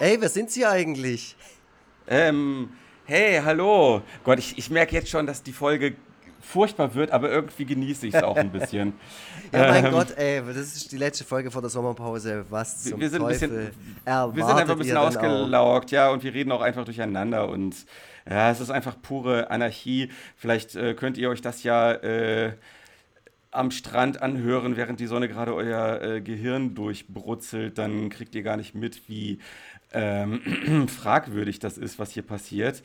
Ey, wer sind Sie eigentlich? Ähm, hey, hallo. Gott, ich, ich merke jetzt schon, dass die Folge furchtbar wird, aber irgendwie genieße ich es auch ein bisschen. ja, mein ähm, Gott, ey, das ist die letzte Folge vor der Sommerpause. Was zum wir sind Teufel ein bisschen, Wir sind einfach ein bisschen ausgelaugt, ja, und wir reden auch einfach durcheinander und ja, es ist einfach pure Anarchie. Vielleicht äh, könnt ihr euch das ja äh, am Strand anhören, während die Sonne gerade euer äh, Gehirn durchbrutzelt, dann kriegt ihr gar nicht mit, wie ähm, fragwürdig das ist, was hier passiert.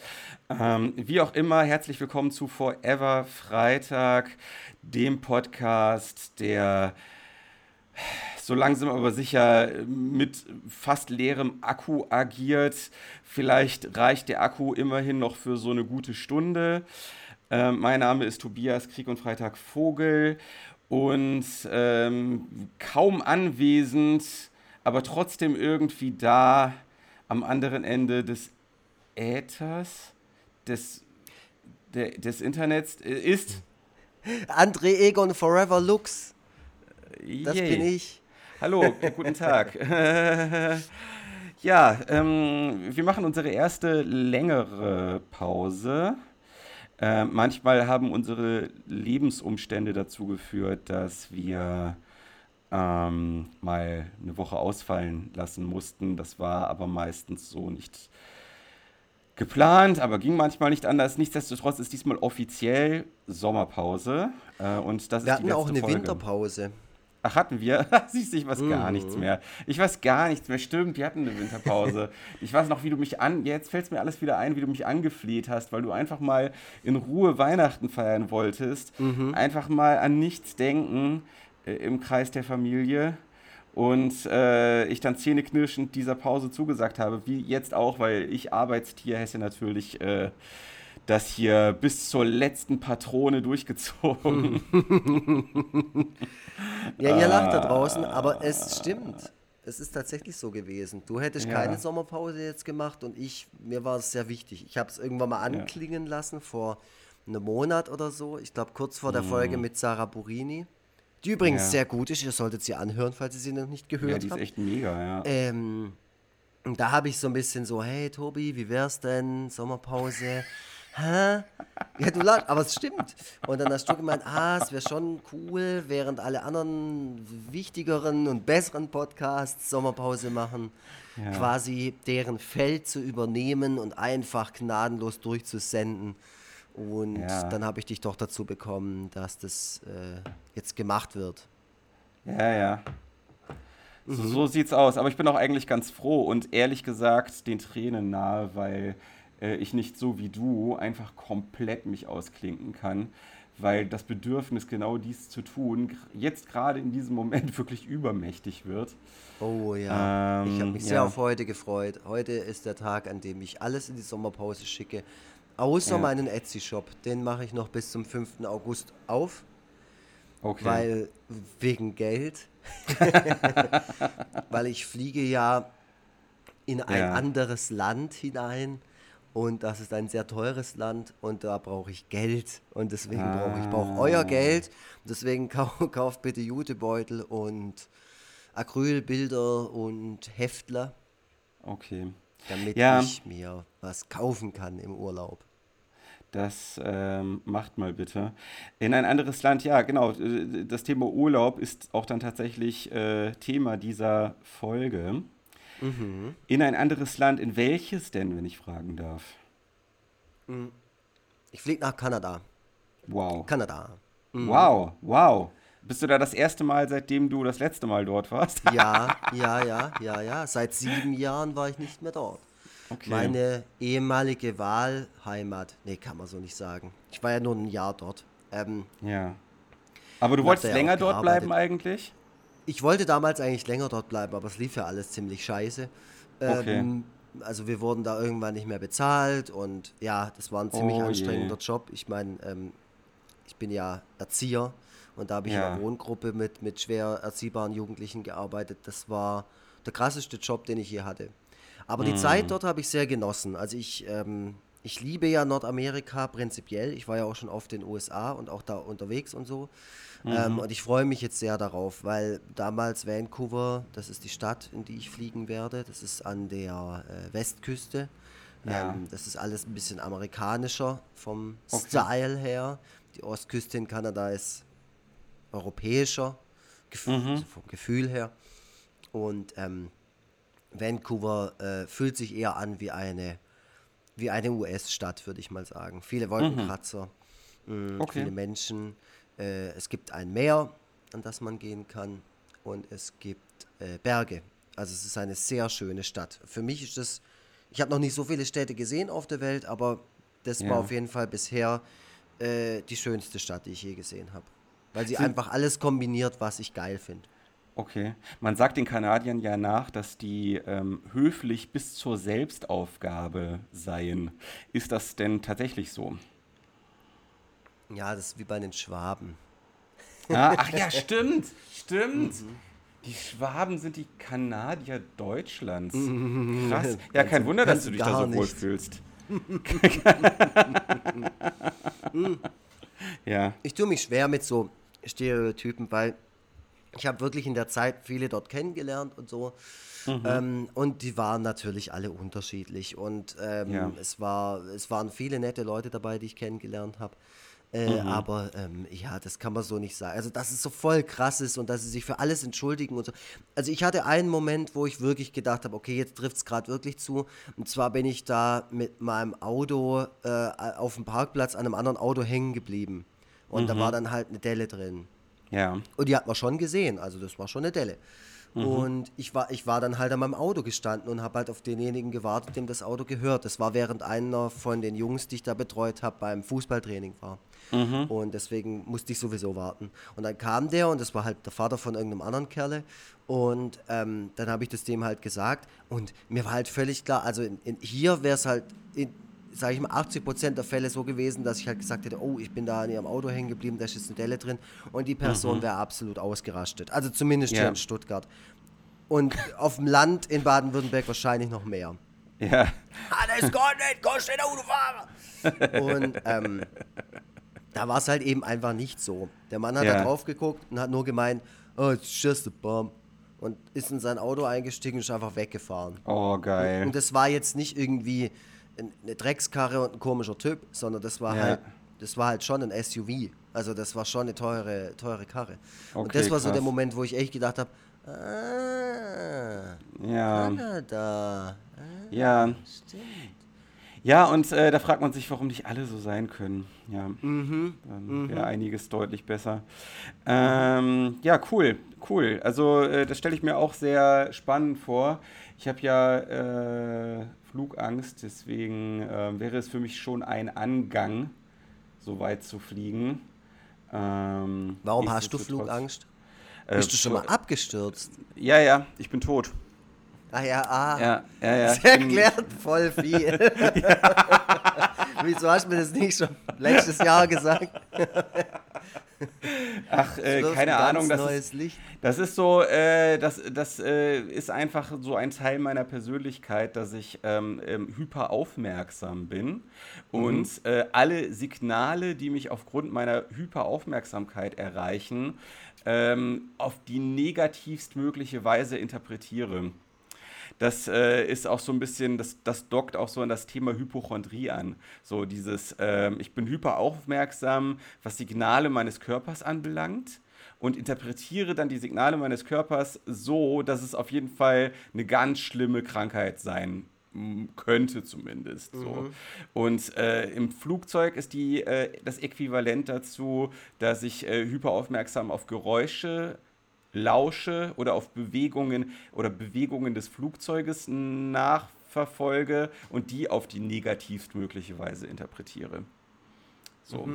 Ähm, wie auch immer, herzlich willkommen zu Forever Freitag, dem Podcast, der so langsam aber sicher mit fast leerem Akku agiert. Vielleicht reicht der Akku immerhin noch für so eine gute Stunde. Äh, mein Name ist Tobias Krieg und Freitag Vogel und ähm, kaum anwesend, aber trotzdem irgendwie da am anderen Ende des Äthers, des, de, des Internets äh, ist. André Egon Forever Lux. Das Yay. bin ich. Hallo, guten Tag. ja, ähm, wir machen unsere erste längere Pause. Äh, manchmal haben unsere Lebensumstände dazu geführt, dass wir ähm, mal eine Woche ausfallen lassen mussten. Das war aber meistens so nicht geplant, aber ging manchmal nicht anders. Nichtsdestotrotz ist diesmal offiziell Sommerpause. Äh, und das wir ist hatten auch eine Folge. Winterpause. Ach, hatten wir? Siehst du, ich weiß mhm. gar nichts mehr. Ich weiß gar nichts mehr. Stimmt, wir hatten eine Winterpause. ich weiß noch, wie du mich an. Jetzt fällt es mir alles wieder ein, wie du mich angefleht hast, weil du einfach mal in Ruhe Weihnachten feiern wolltest. Mhm. Einfach mal an nichts denken im Kreis der Familie. Und äh, ich dann zähneknirschend dieser Pause zugesagt habe, wie jetzt auch, weil ich Arbeitstier Hesse natürlich. Äh, das hier bis zur letzten Patrone durchgezogen. ja, ihr lacht da draußen, aber es stimmt. Es ist tatsächlich so gewesen. Du hättest ja. keine Sommerpause jetzt gemacht und ich, mir war es sehr wichtig. Ich habe es irgendwann mal anklingen ja. lassen vor einem Monat oder so. Ich glaube, kurz vor der mhm. Folge mit Sarah Burini. Die übrigens ja. sehr gut ist. Ihr solltet sie anhören, falls ihr sie noch nicht gehört habt. Ja, die ist echt mega, ja. Ähm, und da habe ich so ein bisschen so, hey Tobi, wie wär's denn? Sommerpause hä? Ja, du lachst, aber es stimmt. Und dann hast du gemeint, ah, es wäre schon cool, während alle anderen wichtigeren und besseren Podcasts Sommerpause machen, ja. quasi deren Feld zu übernehmen und einfach gnadenlos durchzusenden. Und ja. dann habe ich dich doch dazu bekommen, dass das äh, jetzt gemacht wird. Ja, ja. So, mhm. so sieht's aus. Aber ich bin auch eigentlich ganz froh und ehrlich gesagt den Tränen nahe, weil äh, ich nicht so wie du einfach komplett mich ausklinken kann, weil das Bedürfnis, genau dies zu tun, jetzt gerade in diesem Moment wirklich übermächtig wird. Oh ja, ähm, ich habe mich sehr auf heute gefreut. Heute ist der Tag, an dem ich alles in die Sommerpause schicke, außer ja. meinen Etsy-Shop. Den mache ich noch bis zum 5. August auf. Okay. Weil wegen Geld. weil ich fliege ja in ein ja. anderes Land hinein und das ist ein sehr teures Land und da brauche ich Geld und deswegen ah. brauche ich brauche euer Geld. Deswegen kau kauft bitte Jutebeutel und Acrylbilder und Heftler. Okay. Damit ja. ich mir was kaufen kann im Urlaub. Das ähm, macht mal bitte. In ein anderes Land, ja, genau. Das Thema Urlaub ist auch dann tatsächlich äh, Thema dieser Folge. Mhm. In ein anderes Land. In welches denn, wenn ich fragen darf? Mhm. Ich fliege nach Kanada. Wow. Kanada. Mhm. Wow, wow. Bist du da das erste Mal, seitdem du das letzte Mal dort warst? ja, ja, ja, ja, ja. Seit sieben Jahren war ich nicht mehr dort. Okay. Meine ehemalige Wahlheimat. Nee, kann man so nicht sagen. Ich war ja nur ein Jahr dort. Ähm, ja. Aber du wolltest länger dort bleiben eigentlich? Ich wollte damals eigentlich länger dort bleiben, aber es lief ja alles ziemlich scheiße. Okay. Ähm, also wir wurden da irgendwann nicht mehr bezahlt und ja, das war ein ziemlich oh anstrengender je. Job. Ich meine, ähm, ich bin ja Erzieher und da habe ich ja. in einer Wohngruppe mit, mit schwer erziehbaren Jugendlichen gearbeitet. Das war der krasseste Job, den ich je hatte. Aber die mhm. Zeit dort habe ich sehr genossen. Also ich, ähm, ich liebe ja Nordamerika prinzipiell. Ich war ja auch schon oft in den USA und auch da unterwegs und so. Mhm. Ähm, und ich freue mich jetzt sehr darauf, weil damals Vancouver, das ist die Stadt, in die ich fliegen werde. Das ist an der äh, Westküste. Ja. Ähm, das ist alles ein bisschen amerikanischer vom okay. Style her. Die Ostküste in Kanada ist europäischer, gef mhm. also vom Gefühl her. Und ähm, Vancouver äh, fühlt sich eher an wie eine, wie eine US-Stadt, würde ich mal sagen. Viele Wolkenkratzer, mhm. okay. viele Menschen. Äh, es gibt ein Meer, an das man gehen kann. Und es gibt äh, Berge. Also es ist eine sehr schöne Stadt. Für mich ist das, ich habe noch nicht so viele Städte gesehen auf der Welt, aber das ja. war auf jeden Fall bisher äh, die schönste Stadt, die ich je gesehen habe. Weil sie Sind einfach alles kombiniert, was ich geil finde. Okay. Man sagt den Kanadiern ja nach, dass die ähm, höflich bis zur Selbstaufgabe seien. Ist das denn tatsächlich so? Ja, das ist wie bei den Schwaben. Ah, ach ja, stimmt. Stimmt. Mhm. Die Schwaben sind die Kanadier Deutschlands. Krass. Ja, kein Wunder, dass du dich da so wohl fühlst. ja. Ich tue mich schwer mit so Stereotypen, weil ich habe wirklich in der Zeit viele dort kennengelernt und so. Mhm. Ähm, und die waren natürlich alle unterschiedlich. Und ähm, ja. es, war, es waren viele nette Leute dabei, die ich kennengelernt habe. Äh, mhm. Aber ähm, ja, das kann man so nicht sagen. Also, dass es so voll krass ist und dass sie sich für alles entschuldigen und so. Also, ich hatte einen Moment, wo ich wirklich gedacht habe, okay, jetzt trifft es gerade wirklich zu. Und zwar bin ich da mit meinem Auto äh, auf dem Parkplatz an einem anderen Auto hängen geblieben. Und mhm. da war dann halt eine Delle drin. Ja. Und die hat man schon gesehen, also das war schon eine Delle. Mhm. Und ich war, ich war dann halt an meinem Auto gestanden und habe halt auf denjenigen gewartet, dem das Auto gehört. Das war während einer von den Jungs, die ich da betreut habe, beim Fußballtraining war. Mhm. Und deswegen musste ich sowieso warten. Und dann kam der und das war halt der Vater von irgendeinem anderen Kerle. Und ähm, dann habe ich das dem halt gesagt. Und mir war halt völlig klar, also in, in, hier wäre es halt in, sage ich mal, 80 Prozent der Fälle so gewesen, dass ich halt gesagt hätte, oh, ich bin da in ihrem Auto hängen geblieben, da ist jetzt eine Delle drin und die Person mhm. wäre absolut ausgerastet. Also zumindest ja. hier in Stuttgart. Und auf dem Land in Baden-Württemberg wahrscheinlich noch mehr. Ja. Ah, das geht nicht, kannst nicht Autofahrer. Und ähm, da war es halt eben einfach nicht so. Der Mann hat ja. da drauf geguckt und hat nur gemeint, oh, it's just a bomb. Und ist in sein Auto eingestiegen und ist einfach weggefahren. Oh, geil. Und, und das war jetzt nicht irgendwie eine Dreckskarre und ein komischer Typ, sondern das war ja. halt, das war halt schon ein SUV. Also das war schon eine teure, teure Karre. Okay, und das war krass. so der Moment, wo ich echt gedacht habe, ah, ja. Kanada. Ah, ja. Stimmt. Ja, und äh, da fragt man sich, warum nicht alle so sein können. Ja, mhm. dann wäre mhm. einiges deutlich besser. Ähm, ja, cool, cool. Also äh, das stelle ich mir auch sehr spannend vor. Ich habe ja äh, Flugangst, deswegen äh, wäre es für mich schon ein Angang, so weit zu fliegen. Ähm, Warum hast du Flugangst? Äh, Bist du schon mal abgestürzt? Ja, ja, ich bin tot. Ah ja, ah. Ja, ja, ja. Das erklärt voll viel. Wieso hast du mir das nicht schon letztes Jahr gesagt? Ach, äh, keine Ahnung. Das ist, das ist so, äh, das, das äh, ist einfach so ein Teil meiner Persönlichkeit, dass ich ähm, ähm, hyper aufmerksam bin mhm. und äh, alle Signale, die mich aufgrund meiner Hyperaufmerksamkeit erreichen, ähm, auf die negativst mögliche Weise interpretiere. Das äh, ist auch so ein bisschen, das, das dockt auch so an das Thema Hypochondrie an. So dieses, äh, ich bin hyperaufmerksam, was Signale meines Körpers anbelangt und interpretiere dann die Signale meines Körpers so, dass es auf jeden Fall eine ganz schlimme Krankheit sein könnte zumindest. So. Mhm. Und äh, im Flugzeug ist die, äh, das Äquivalent dazu, dass ich äh, hyperaufmerksam auf Geräusche lausche oder auf Bewegungen oder Bewegungen des Flugzeuges nachverfolge und die auf die negativstmögliche Weise interpretiere. So. Mhm.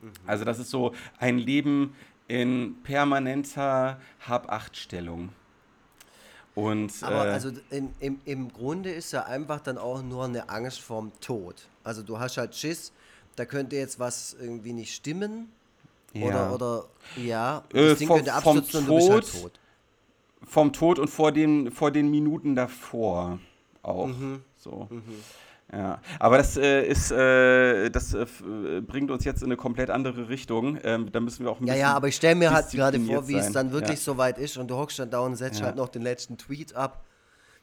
Mhm. Also das ist so ein Leben in permanenter Hab-Acht-Stellung. Und, Aber äh, also in, im, im Grunde ist ja einfach dann auch nur eine Angst vorm Tod. Also du hast halt Schiss, da könnte jetzt was irgendwie nicht stimmen ja. Oder, oder, ja, äh, das Ding vom, könnte abstürzen und du bist halt tot. Vom Tod und vor den, vor den Minuten davor auch. Mhm. So. Mhm. Ja, aber das äh, ist, äh, das äh, bringt uns jetzt in eine komplett andere Richtung. Ähm, da müssen wir auch ein Ja, ja, aber ich stelle mir halt gerade vor, wie sein. es dann wirklich ja. so weit ist und du hockst dann da und setzt ja. halt noch den letzten Tweet ab.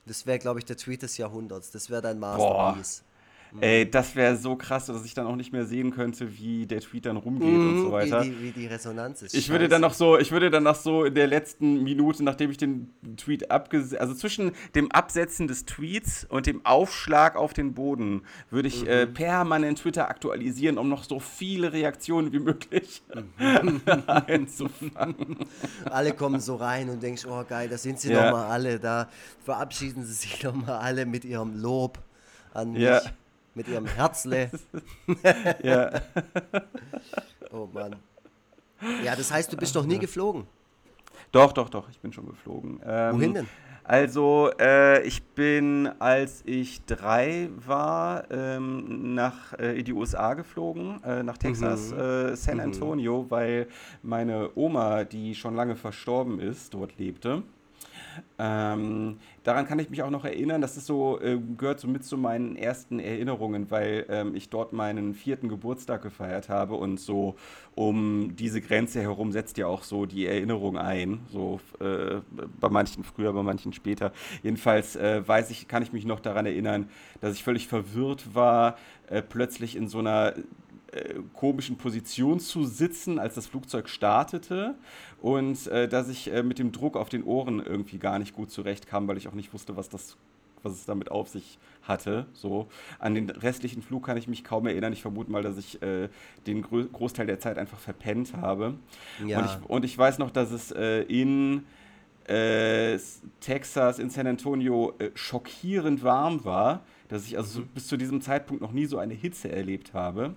Das wäre, glaube ich, der Tweet des Jahrhunderts. Das wäre dein Masterpiece. Boah. Mhm. Ey, das wäre so krass, dass ich dann auch nicht mehr sehen könnte, wie der Tweet dann rumgeht mhm, und so weiter. Wie die, wie die Resonanz ist. Ich Scheiße. würde dann noch so, ich würde dann noch so in der letzten Minute, nachdem ich den Tweet abgesetzt, also zwischen dem Absetzen des Tweets und dem Aufschlag auf den Boden, würde ich äh, mhm. äh, permanent Twitter aktualisieren, um noch so viele Reaktionen wie möglich mhm. einzufangen. Alle kommen so rein und denkst, oh geil, da sind sie ja. doch mal alle, da verabschieden sie sich doch mal alle mit ihrem Lob an mich. Ja mit ihrem Herzle. ja. oh Mann. Ja, das heißt, du bist doch nie geflogen. Doch, doch, doch, ich bin schon geflogen. Ähm, Wohin denn? Also, äh, ich bin, als ich drei war, ähm, nach, äh, in die USA geflogen, äh, nach Texas, mhm. Äh, San mhm. Antonio, mhm. weil meine Oma, die schon lange verstorben ist, dort lebte. Ähm, daran kann ich mich auch noch erinnern. Das ist so, äh, gehört so mit zu meinen ersten Erinnerungen, weil ähm, ich dort meinen vierten Geburtstag gefeiert habe und so um diese Grenze herum setzt ja auch so die Erinnerung ein. So äh, bei manchen früher, bei manchen später. Jedenfalls äh, weiß ich, kann ich mich noch daran erinnern, dass ich völlig verwirrt war, äh, plötzlich in so einer komischen Position zu sitzen, als das Flugzeug startete und äh, dass ich äh, mit dem Druck auf den Ohren irgendwie gar nicht gut zurechtkam, weil ich auch nicht wusste, was das was es damit auf sich hatte. So. An den restlichen Flug kann ich mich kaum erinnern. Ich vermute mal, dass ich äh, den Gro Großteil der Zeit einfach verpennt habe. Ja. Und, ich, und ich weiß noch, dass es äh, in äh, Texas, in San Antonio äh, schockierend warm war, dass ich also mhm. bis zu diesem Zeitpunkt noch nie so eine Hitze erlebt habe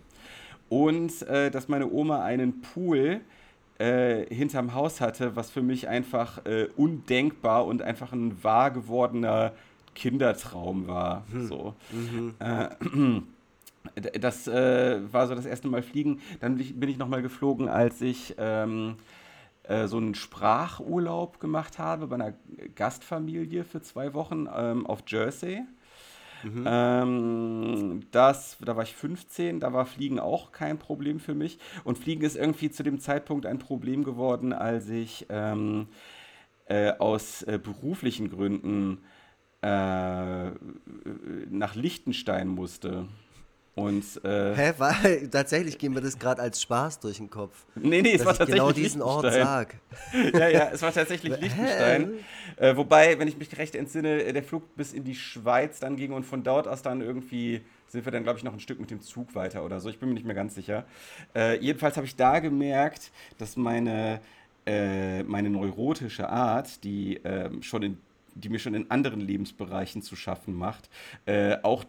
und äh, dass meine Oma einen Pool äh, hinterm Haus hatte, was für mich einfach äh, undenkbar und einfach ein wahr gewordener Kindertraum war. Hm. So. Mhm. Äh, das äh, war so das erste Mal fliegen. Dann bin ich nochmal geflogen, als ich ähm, äh, so einen Sprachurlaub gemacht habe bei einer Gastfamilie für zwei Wochen ähm, auf Jersey. Mhm. Ähm, das, da war ich 15, da war Fliegen auch kein Problem für mich. Und Fliegen ist irgendwie zu dem Zeitpunkt ein Problem geworden, als ich ähm, äh, aus äh, beruflichen Gründen äh, nach Liechtenstein musste. Und, äh, Hä, weil tatsächlich gehen wir das gerade als Spaß durch den Kopf. Nee, nee, es war tatsächlich genau diesen Ort sag. ja, ja, es war tatsächlich Liechtenstein. Äh, wobei, wenn ich mich recht entsinne, der Flug bis in die Schweiz dann ging und von dort aus dann irgendwie sind wir dann, glaube ich, noch ein Stück mit dem Zug weiter oder so. Ich bin mir nicht mehr ganz sicher. Äh, jedenfalls habe ich da gemerkt, dass meine, äh, meine neurotische Art, die, ähm, schon in, die mir schon in anderen Lebensbereichen zu schaffen macht, äh, auch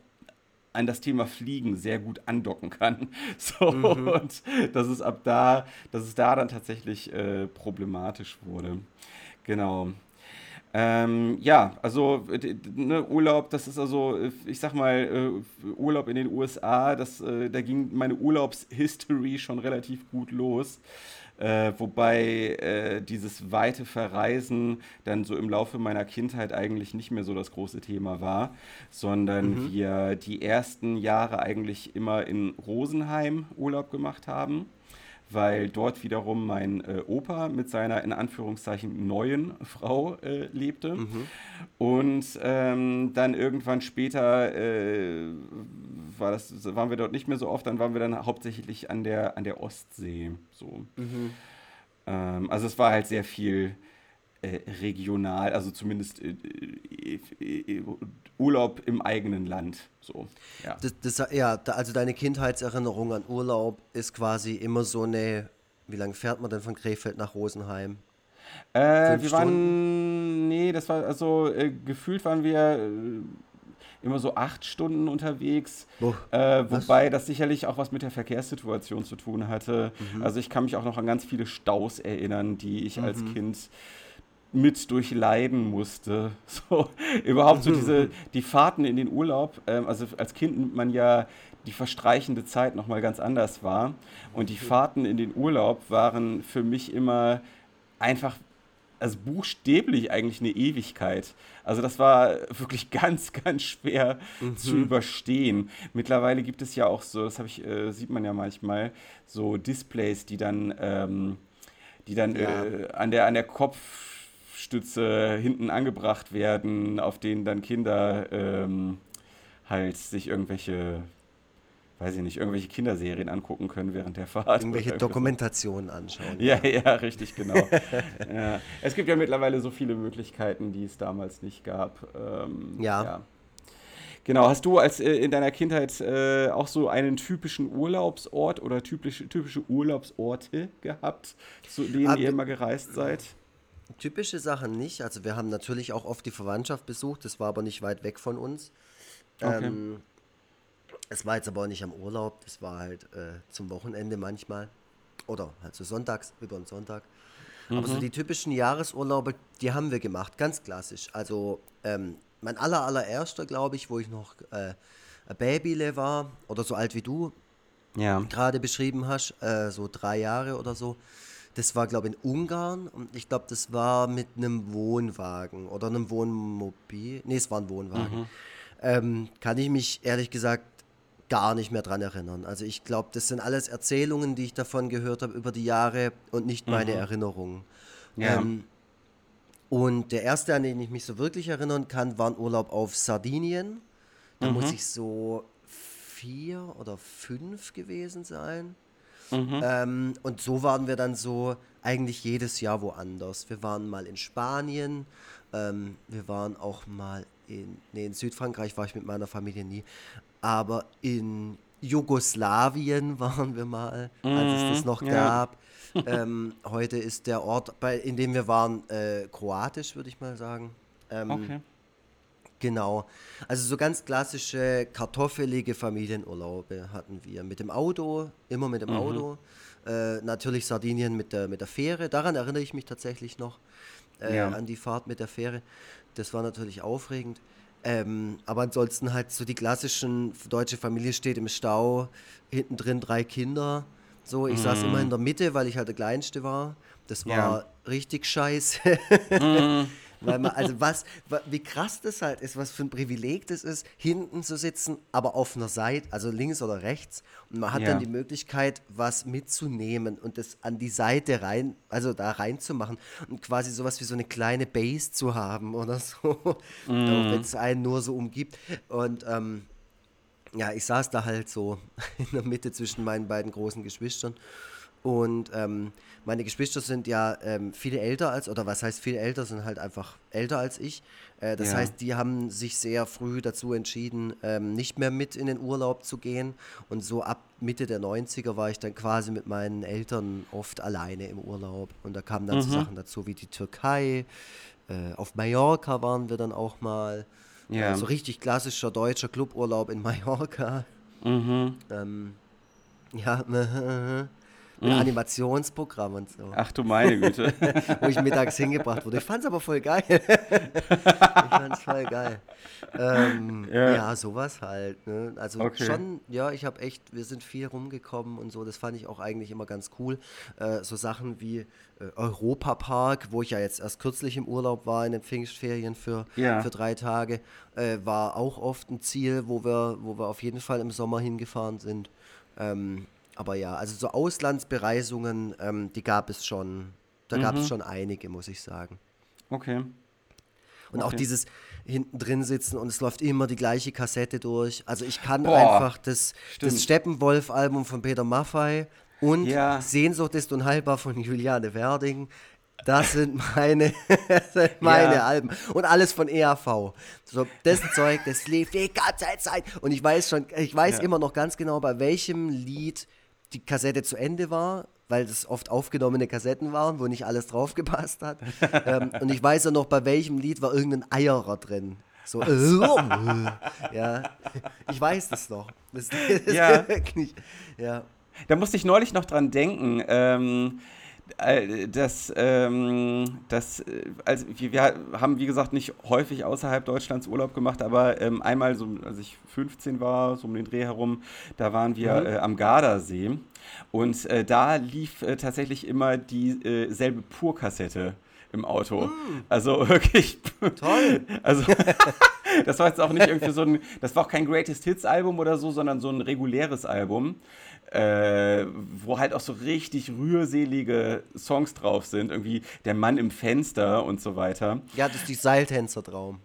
an das Thema Fliegen sehr gut andocken kann. So, mhm. und dass es ab da, dass es da dann tatsächlich äh, problematisch wurde. Genau. Ähm, ja, also ne, Urlaub, das ist also, ich sag mal, äh, Urlaub in den USA, das, äh, da ging meine Urlaubshistory schon relativ gut los. Äh, wobei äh, dieses weite Verreisen dann so im Laufe meiner Kindheit eigentlich nicht mehr so das große Thema war, sondern mhm. wir die ersten Jahre eigentlich immer in Rosenheim Urlaub gemacht haben weil dort wiederum mein äh, Opa mit seiner in Anführungszeichen neuen Frau äh, lebte. Mhm. Und ähm, dann irgendwann später äh, war das, waren wir dort nicht mehr so oft, dann waren wir dann hauptsächlich an der, an der Ostsee. So. Mhm. Ähm, also es war halt sehr viel äh, regional, also zumindest äh, äh, Urlaub im eigenen Land. So, ja. Das, das, ja, also deine Kindheitserinnerung an Urlaub ist quasi immer so eine, wie lange fährt man denn von Krefeld nach Rosenheim? Wir waren, nee, das war, also gefühlt waren wir immer so acht Stunden unterwegs. Oh, äh, wobei das sicherlich auch was mit der Verkehrssituation zu tun hatte. Mhm. Also ich kann mich auch noch an ganz viele Staus erinnern, die ich mhm. als Kind mit durchleiden musste. So, überhaupt so diese, die Fahrten in den Urlaub, ähm, also als Kind nimmt man ja die verstreichende Zeit nochmal ganz anders wahr. Und die Fahrten in den Urlaub waren für mich immer einfach also buchstäblich eigentlich eine Ewigkeit. Also das war wirklich ganz, ganz schwer mhm. zu überstehen. Mittlerweile gibt es ja auch so, das ich, äh, sieht man ja manchmal, so Displays, die dann, ähm, die dann ja. äh, an, der, an der Kopfstütze hinten angebracht werden, auf denen dann Kinder ähm, halt sich irgendwelche weiß ich nicht, irgendwelche Kinderserien angucken können während der Fahrt. Irgendwelche Dokumentationen anschauen. Ja, ja, ja richtig, genau. ja. Es gibt ja mittlerweile so viele Möglichkeiten, die es damals nicht gab. Ähm, ja. ja. Genau, hast du als äh, in deiner Kindheit äh, auch so einen typischen Urlaubsort oder typische, typische Urlaubsorte gehabt, zu denen Ab ihr immer gereist seid? Typische Sachen nicht. Also wir haben natürlich auch oft die Verwandtschaft besucht, das war aber nicht weit weg von uns. Okay. Ähm, es war jetzt aber auch nicht am Urlaub, das war halt äh, zum Wochenende manchmal. Oder halt so sonntags, über den Sonntag. Mhm. Aber so mhm. die typischen Jahresurlaube, die haben wir gemacht, ganz klassisch. Also ähm, mein aller, allererster, glaube ich, wo ich noch äh, Babyle war, oder so alt wie du ja. gerade beschrieben hast, äh, so drei Jahre oder so. Das war, glaube ich, in Ungarn und ich glaube, das war mit einem Wohnwagen oder einem Wohnmobil. Nee, es war ein Wohnwagen. Mhm. Ähm, kann ich mich ehrlich gesagt gar nicht mehr dran erinnern. Also ich glaube, das sind alles Erzählungen, die ich davon gehört habe über die Jahre und nicht meine mhm. Erinnerungen. Ja. Ähm, und der erste, an den ich mich so wirklich erinnern kann, war ein Urlaub auf Sardinien. Da mhm. muss ich so vier oder fünf gewesen sein. Mhm. Ähm, und so waren wir dann so eigentlich jedes Jahr woanders. Wir waren mal in Spanien, ähm, wir waren auch mal in, nee, in Südfrankreich war ich mit meiner Familie nie, aber in Jugoslawien waren wir mal, als es das mhm, noch ja. gab. ähm, heute ist der Ort, bei, in dem wir waren, äh, kroatisch, würde ich mal sagen. Ähm, okay. Genau. Also so ganz klassische kartoffelige Familienurlaube hatten wir. Mit dem Auto, immer mit dem mhm. Auto. Äh, natürlich Sardinien mit der, mit der Fähre. Daran erinnere ich mich tatsächlich noch äh, ja. an die Fahrt mit der Fähre. Das war natürlich aufregend. Ähm, aber ansonsten halt so die klassischen deutsche Familie steht im Stau, hinten drin drei Kinder. So, ich mm. saß immer in der Mitte, weil ich halt der Kleinste war. Das war ja. richtig scheiße. mm. Weil man, also was, wie krass das halt ist, was für ein Privileg das ist, hinten zu sitzen, aber auf einer Seite, also links oder rechts. Und man hat ja. dann die Möglichkeit, was mitzunehmen und das an die Seite rein, also da reinzumachen und quasi sowas wie so eine kleine Base zu haben oder so. Mhm. Wenn es einen nur so umgibt. Und ähm, ja, ich saß da halt so in der Mitte zwischen meinen beiden großen Geschwistern und ähm, meine Geschwister sind ja ähm, viel älter als, oder was heißt viel älter, sind halt einfach älter als ich. Äh, das ja. heißt, die haben sich sehr früh dazu entschieden, ähm, nicht mehr mit in den Urlaub zu gehen. Und so ab Mitte der 90er war ich dann quasi mit meinen Eltern oft alleine im Urlaub. Und da kamen dann mhm. so Sachen dazu wie die Türkei. Äh, auf Mallorca waren wir dann auch mal. Ja. Äh, so richtig klassischer deutscher Cluburlaub in Mallorca. Mhm. Ähm, ja, mit mhm. Animationsprogramm und so. Ach du meine Güte. Wo ich mittags hingebracht wurde. Ich fand es aber voll geil. ich fand es voll geil. Ähm, ja. ja. sowas halt. Ne? Also okay. schon, ja, ich habe echt, wir sind viel rumgekommen und so. Das fand ich auch eigentlich immer ganz cool. Äh, so Sachen wie äh, Europapark, wo ich ja jetzt erst kürzlich im Urlaub war, in den Pfingstferien für, ja. für drei Tage, äh, war auch oft ein Ziel, wo wir, wo wir auf jeden Fall im Sommer hingefahren sind. Ähm, aber ja, also so Auslandsbereisungen, ähm, die gab es schon. Da mhm. gab es schon einige, muss ich sagen. Okay. Und okay. auch dieses hinten drin sitzen und es läuft immer die gleiche Kassette durch. Also ich kann Boah, einfach das, das Steppenwolf-Album von Peter Maffei und ja. Sehnsucht ist unheilbar von Juliane Werding. Das sind meine, das sind meine ja. Alben. Und alles von EAV. So, das Zeug, das lief die ganze Zeit. Und ich weiß schon, ich weiß ja. immer noch ganz genau, bei welchem Lied die Kassette zu Ende war, weil das oft aufgenommene Kassetten waren, wo nicht alles drauf gepasst hat. ähm, und ich weiß ja noch, bei welchem Lied war irgendein Eierer drin. So, äh, ja, ich weiß das noch. Das, das ja. Ja. Da musste ich neulich noch dran denken. Ähm, äh, das, ähm, das, äh, also wir haben wie gesagt nicht häufig außerhalb Deutschlands Urlaub gemacht, aber ähm, einmal, so, als ich 15 war, so um den Dreh herum, da waren wir mhm. äh, am Gardasee und äh, da lief äh, tatsächlich immer dieselbe äh, Pur-Kassette im Auto. Mm. Also wirklich. Toll. Also das war jetzt auch nicht irgendwie so ein, das war auch kein Greatest Hits Album oder so, sondern so ein reguläres Album, äh, wo halt auch so richtig rührselige Songs drauf sind, irgendwie Der Mann im Fenster und so weiter. Ja, das ist die Seiltänzer-Traum.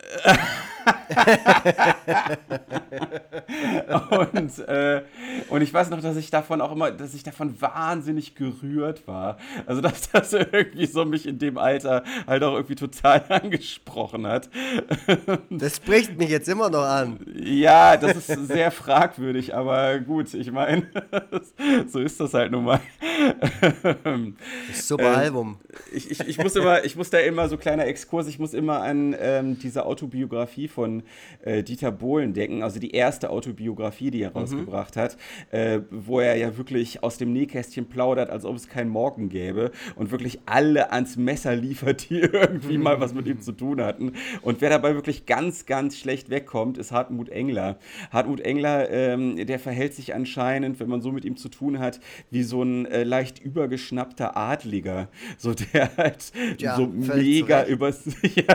und, äh, und ich weiß noch, dass ich davon auch immer, dass ich davon wahnsinnig gerührt war. Also, dass das irgendwie so mich in dem Alter halt auch irgendwie total angesprochen hat. Das spricht mich jetzt immer noch an. Ja, das ist sehr fragwürdig, aber gut, ich meine, so ist das halt nun mal. Super äh, Album. Ich, ich, ich, muss immer, ich muss da immer so kleiner Exkurs, ich muss immer an ähm, diese Autobiografie von äh, Dieter Bohlen denken, also die erste Autobiografie, die er mhm. rausgebracht hat, äh, wo er ja wirklich aus dem Nähkästchen plaudert, als ob es keinen Morgen gäbe und wirklich alle ans Messer liefert, die irgendwie mhm. mal was mit ihm zu tun hatten. Und wer dabei wirklich ganz, ganz schlecht wegkommt, ist Hartmut Engler. Hartmut Engler, ähm, der verhält sich anscheinend, wenn man so mit ihm zu tun hat, wie so ein äh, leicht übergeschnappter Adliger. So der halt ja, so mega übers. ja.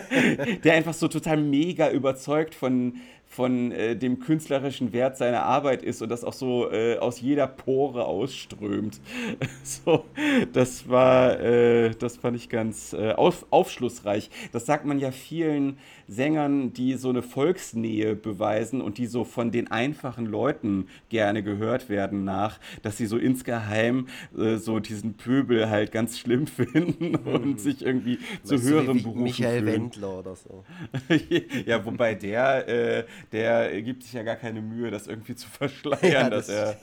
der einfach so total mega überzeugt von, von äh, dem künstlerischen Wert seiner Arbeit ist und das auch so äh, aus jeder Pore ausströmt. so, das war, äh, das fand ich ganz äh, auf, aufschlussreich. Das sagt man ja vielen Sängern, die so eine Volksnähe beweisen und die so von den einfachen Leuten gerne gehört werden nach, dass sie so insgeheim äh, so diesen Pöbel halt ganz schlimm finden und hm. sich irgendwie zu höherem Beruf Michael fühlen. Wendler oder so. ja, wobei der, äh, der gibt sich ja gar keine Mühe, das irgendwie zu verschleiern, ja, das dass er.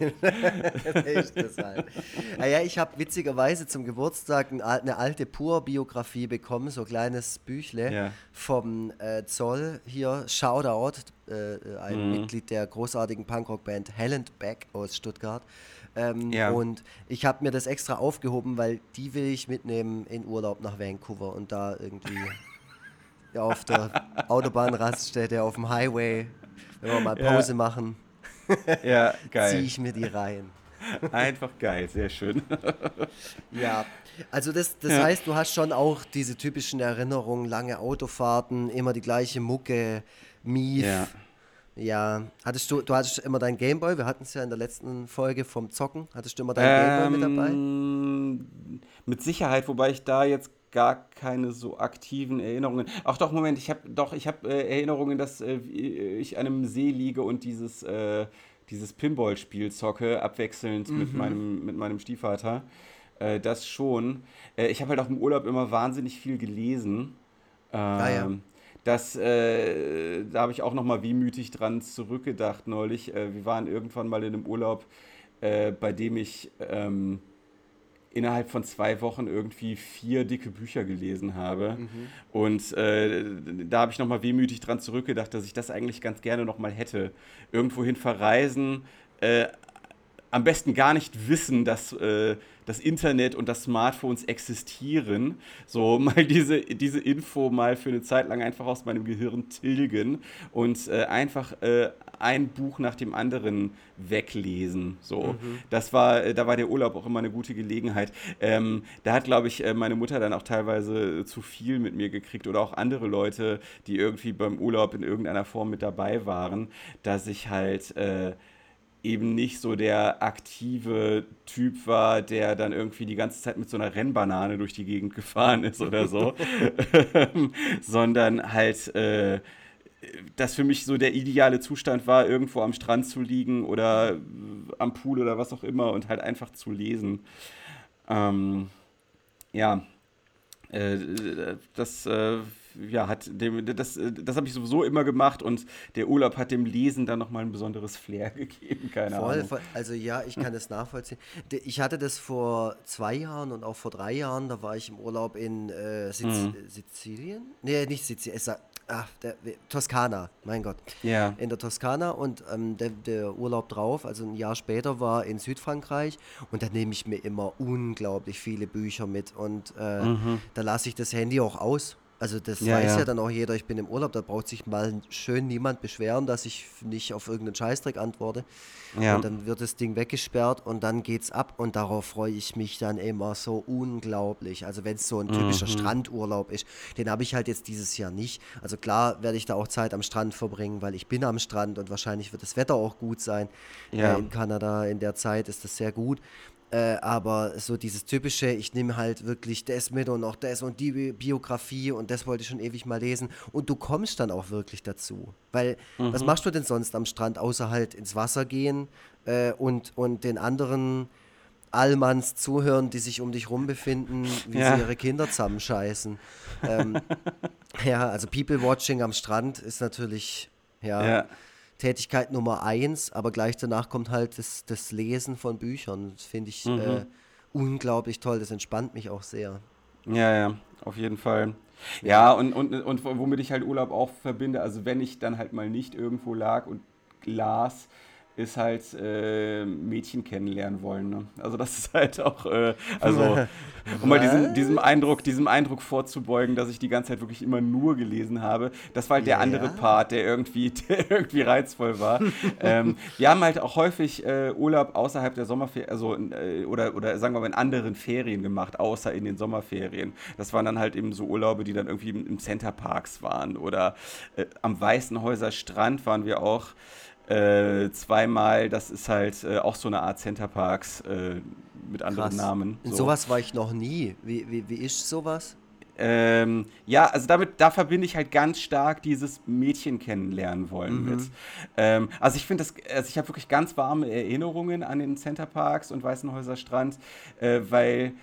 Das halt. Naja, ich habe witzigerweise zum Geburtstag eine alte Pur-Biografie bekommen, so ein kleines Büchle ja. vom äh, Zoll hier, Shoutout, äh, ein mhm. Mitglied der großartigen Punkrock-Band Back aus Stuttgart. Ähm, ja. Und ich habe mir das extra aufgehoben, weil die will ich mitnehmen in Urlaub nach Vancouver und da irgendwie auf der Autobahnraststätte, auf dem Highway, wenn wir mal Pause ja. machen, ja, ziehe ich mir die rein. Einfach geil, sehr schön. ja, also das, das ja. heißt, du hast schon auch diese typischen Erinnerungen, lange Autofahrten, immer die gleiche Mucke, Mief. Ja. Ja, hattest du, du hattest immer dein Gameboy, wir hatten es ja in der letzten Folge vom Zocken, hattest du immer dein ähm, Gameboy mit dabei? Ähm, mit Sicherheit, wobei ich da jetzt gar keine so aktiven Erinnerungen. Ach doch, Moment, ich habe doch, ich habe äh, Erinnerungen, dass äh, ich an einem See liege und dieses, äh, dieses Pinball-Spiel zocke, abwechselnd mhm. mit, meinem, mit meinem Stiefvater. Äh, das schon. Äh, ich habe halt auch im Urlaub immer wahnsinnig viel gelesen. Ähm, ah, ja. Das, äh, da habe ich auch noch mal wehmütig dran zurückgedacht neulich. Äh, wir waren irgendwann mal in einem Urlaub, äh, bei dem ich ähm, innerhalb von zwei Wochen irgendwie vier dicke Bücher gelesen habe. Mhm. Und äh, da habe ich nochmal wehmütig dran zurückgedacht, dass ich das eigentlich ganz gerne nochmal hätte. Irgendwohin verreisen, äh, am besten gar nicht wissen, dass äh, das Internet und das Smartphones existieren. So mal diese, diese Info mal für eine Zeit lang einfach aus meinem Gehirn tilgen und äh, einfach äh, ein Buch nach dem anderen weglesen. So, mhm. das war, äh, da war der Urlaub auch immer eine gute Gelegenheit. Ähm, da hat, glaube ich, äh, meine Mutter dann auch teilweise zu viel mit mir gekriegt oder auch andere Leute, die irgendwie beim Urlaub in irgendeiner Form mit dabei waren, dass ich halt äh, eben nicht so der aktive Typ war, der dann irgendwie die ganze Zeit mit so einer Rennbanane durch die Gegend gefahren ist oder so, sondern halt äh, das für mich so der ideale Zustand war, irgendwo am Strand zu liegen oder am Pool oder was auch immer und halt einfach zu lesen. Ähm, ja, äh, das äh, ja, hat dem, das, das habe ich sowieso immer gemacht und der Urlaub hat dem Lesen dann nochmal ein besonderes Flair gegeben, keine voll, Ahnung. Voll, also ja, ich kann das nachvollziehen. Ich hatte das vor zwei Jahren und auch vor drei Jahren, da war ich im Urlaub in äh, Siz mhm. Sizilien? Nee, nicht Sizilien, ach, der, Toskana, mein Gott. Ja. In der Toskana und ähm, der, der, Urlaub drauf, also ein Jahr später, war in Südfrankreich und da nehme ich mir immer unglaublich viele Bücher mit und äh, mhm. da lasse ich das Handy auch aus Also das ja, weiß ja. ja. dann auch jeder, ich bin im Urlaub, da braucht sich mal schön niemand beschweren, dass ich nicht auf irgendeinen Scheißdreck antworte. Ja. Und dann wird das Ding weggesperrt und dann geht's ab und darauf freue ich mich dann immer so unglaublich. Also wenn es so ein typischer mhm. Strandurlaub ist, den habe ich halt jetzt dieses Jahr nicht. Also klar werde ich da auch Zeit am Strand verbringen, weil ich bin am Strand und wahrscheinlich wird das Wetter auch gut sein. Ja. Äh, in Kanada in der Zeit ist das sehr gut. Äh, aber so dieses typische, ich nehme halt wirklich das mit und auch das und die Biografie und das wollte ich schon ewig mal lesen. Und du kommst dann auch wirklich dazu. Weil, mhm. was machst du denn sonst am Strand, außer halt ins Wasser gehen äh, und, und den anderen Allmanns zuhören, die sich um dich rum befinden, wie ja. sie ihre Kinder zusammenscheißen. ähm, ja, also People-Watching am Strand ist natürlich, ja. ja Tätigkeit Nummer eins, aber gleich danach kommt halt das, das Lesen von Büchern. Das finde ich mhm. äh, unglaublich toll. Das entspannt mich auch sehr. Ja, ja, auf jeden Fall. Ja, und, und, und womit ich halt Urlaub auch verbinde, also wenn ich dann halt mal nicht irgendwo lag und las, ist halt äh, Mädchen kennenlernen wollen. Ne? Also das ist halt auch, äh, also um mal diesen, diesem Eindruck, diesem Eindruck vorzubeugen, dass ich die ganze Zeit wirklich immer nur gelesen habe. Das war halt der andere Part, der irgendwie, der irgendwie reizvoll war. ähm, wir haben halt auch häufig äh, Urlaub außerhalb der Sommerferien, also äh, oder, oder sagen wir mal in anderen Ferien gemacht, außer in den Sommerferien. Das waren dann halt eben so Urlaube, die dann irgendwie im, im Center Parks waren oder äh, am Weißenhäuser Strand waren wir auch äh, zweimal. Das ist halt äh, auch so eine Art Centerparks äh, mit anderen Krass. Namen. So. In sowas war ich noch nie. Wie, wie, wie ist sowas? Ähm, ja, also damit, da verbinde ich halt ganz stark dieses Mädchen kennenlernen wollen mhm. mit. Ähm, also ich finde das, also ich habe wirklich ganz warme Erinnerungen an den Centerparks und Weißenhäuser Strand, äh, weil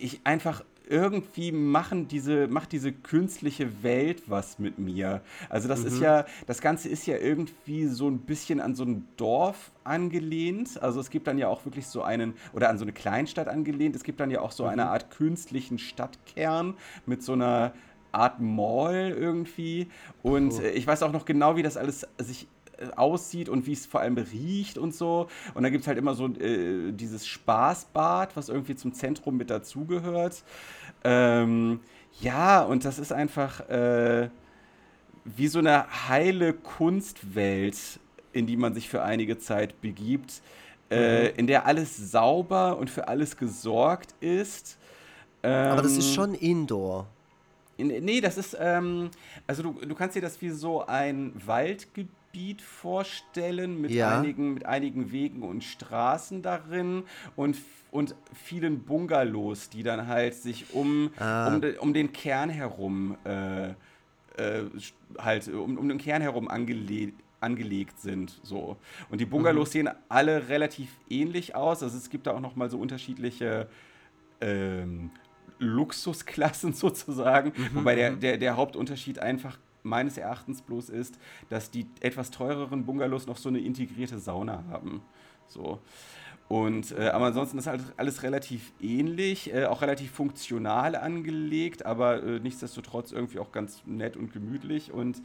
ich einfach irgendwie machen diese, macht diese künstliche Welt was mit mir. Also das mhm. ist ja, das Ganze ist ja irgendwie so ein bisschen an so ein Dorf angelehnt. Also es gibt dann ja auch wirklich so einen, oder an so eine Kleinstadt angelehnt. Es gibt dann ja auch so mhm. eine Art künstlichen Stadtkern mit so einer Art Mall irgendwie. Und oh. ich weiß auch noch genau, wie das alles sich äh, aussieht und wie es vor allem riecht und so. Und da gibt es halt immer so äh, dieses Spaßbad, was irgendwie zum Zentrum mit dazugehört. Ähm, ja, und das ist einfach äh, wie so eine heile Kunstwelt, in die man sich für einige Zeit begibt, äh, mhm. in der alles sauber und für alles gesorgt ist. Ähm, Aber das ist ähm, schon Indoor. In, nee, das ist, ähm, also du, du kannst dir das wie so ein Waldgebiet Gebiet vorstellen mit, ja. einigen, mit einigen Wegen und Straßen darin und, und vielen Bungalows, die dann halt sich um, ah. um, de, um den Kern herum äh, äh, halt um, um den Kern herum angelegt angelegt sind. So. Und die Bungalows mhm. sehen alle relativ ähnlich aus. Also es gibt da auch noch mal so unterschiedliche ähm, Luxusklassen sozusagen. Mhm. Wobei der, mhm. der, der Hauptunterschied einfach meines Erachtens bloß ist, dass die etwas teureren Bungalows noch so eine integrierte Sauna haben. So. Und, äh, aber ansonsten ist halt alles relativ ähnlich, äh, auch relativ funktional angelegt, aber äh, nichtsdestotrotz irgendwie auch ganz nett und gemütlich. Und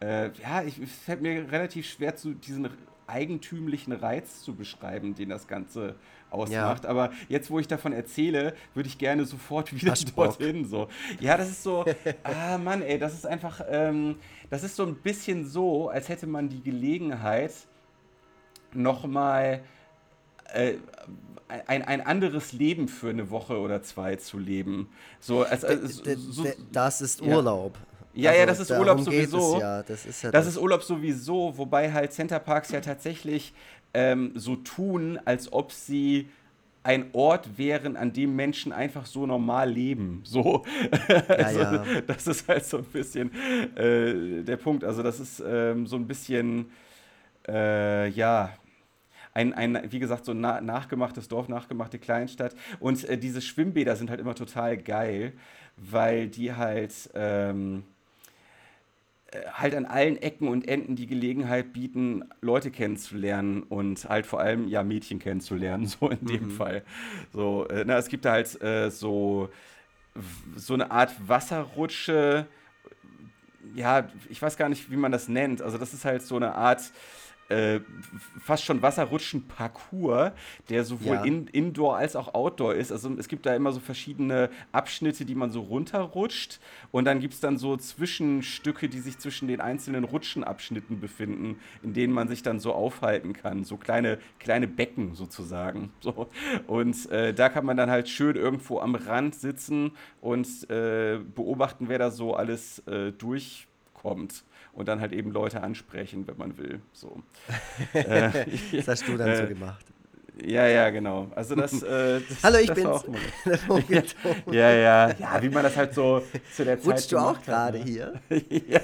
äh, ja, ich, es fällt mir relativ schwer, zu diesen eigentümlichen Reiz zu beschreiben, den das Ganze ausmacht. Ja. Aber jetzt, wo ich davon erzähle, würde ich gerne sofort wieder Aschbock. dorthin. So. Ja, das ist so, ah Mann, ey, das ist einfach, ähm, das ist so ein bisschen so, als hätte man die Gelegenheit, nochmal äh, ein, ein anderes Leben für eine Woche oder zwei zu leben. So, als, als, so, das ist Urlaub. Ja. Ja, also, ja, das ist Urlaub sowieso. Ja. Das, ist, ja das, das ist Urlaub sowieso, wobei halt Centerparks ja tatsächlich ähm, so tun, als ob sie ein Ort wären, an dem Menschen einfach so normal leben. So. also, ja, ja. Das ist halt so ein bisschen äh, der Punkt. Also, das ist ähm, so ein bisschen, äh, ja, ein, ein, wie gesagt, so ein na nachgemachtes Dorf, nachgemachte Kleinstadt. Und äh, diese Schwimmbäder sind halt immer total geil, weil die halt. Ähm, äh, halt an allen Ecken und Enden die Gelegenheit bieten, Leute kennenzulernen und halt vor allem ja Mädchen kennenzulernen, so in dem mhm. Fall. So, äh, na, es gibt da halt äh, so, so eine Art Wasserrutsche, ja, ich weiß gar nicht, wie man das nennt. Also das ist halt so eine Art äh, fast schon Wasserrutschen-Parcours, der sowohl ja. in, Indoor als auch Outdoor ist. Also es gibt da immer so verschiedene Abschnitte, die man so runterrutscht und dann gibt es dann so Zwischenstücke, die sich zwischen den einzelnen Rutschenabschnitten befinden, in denen man sich dann so aufhalten kann. So kleine, kleine Becken sozusagen. So. Und äh, da kann man dann halt schön irgendwo am Rand sitzen und äh, beobachten, wer da so alles äh, durchkommt und dann halt eben Leute ansprechen, wenn man will. So. das hast du dann äh, so gemacht. Ja, ja, genau. Also das. Äh, das Hallo, ich bin's. ja, ja, ja, ja, wie man das halt so zu der Zeit. Rutschst du auch gerade ne? hier? ja.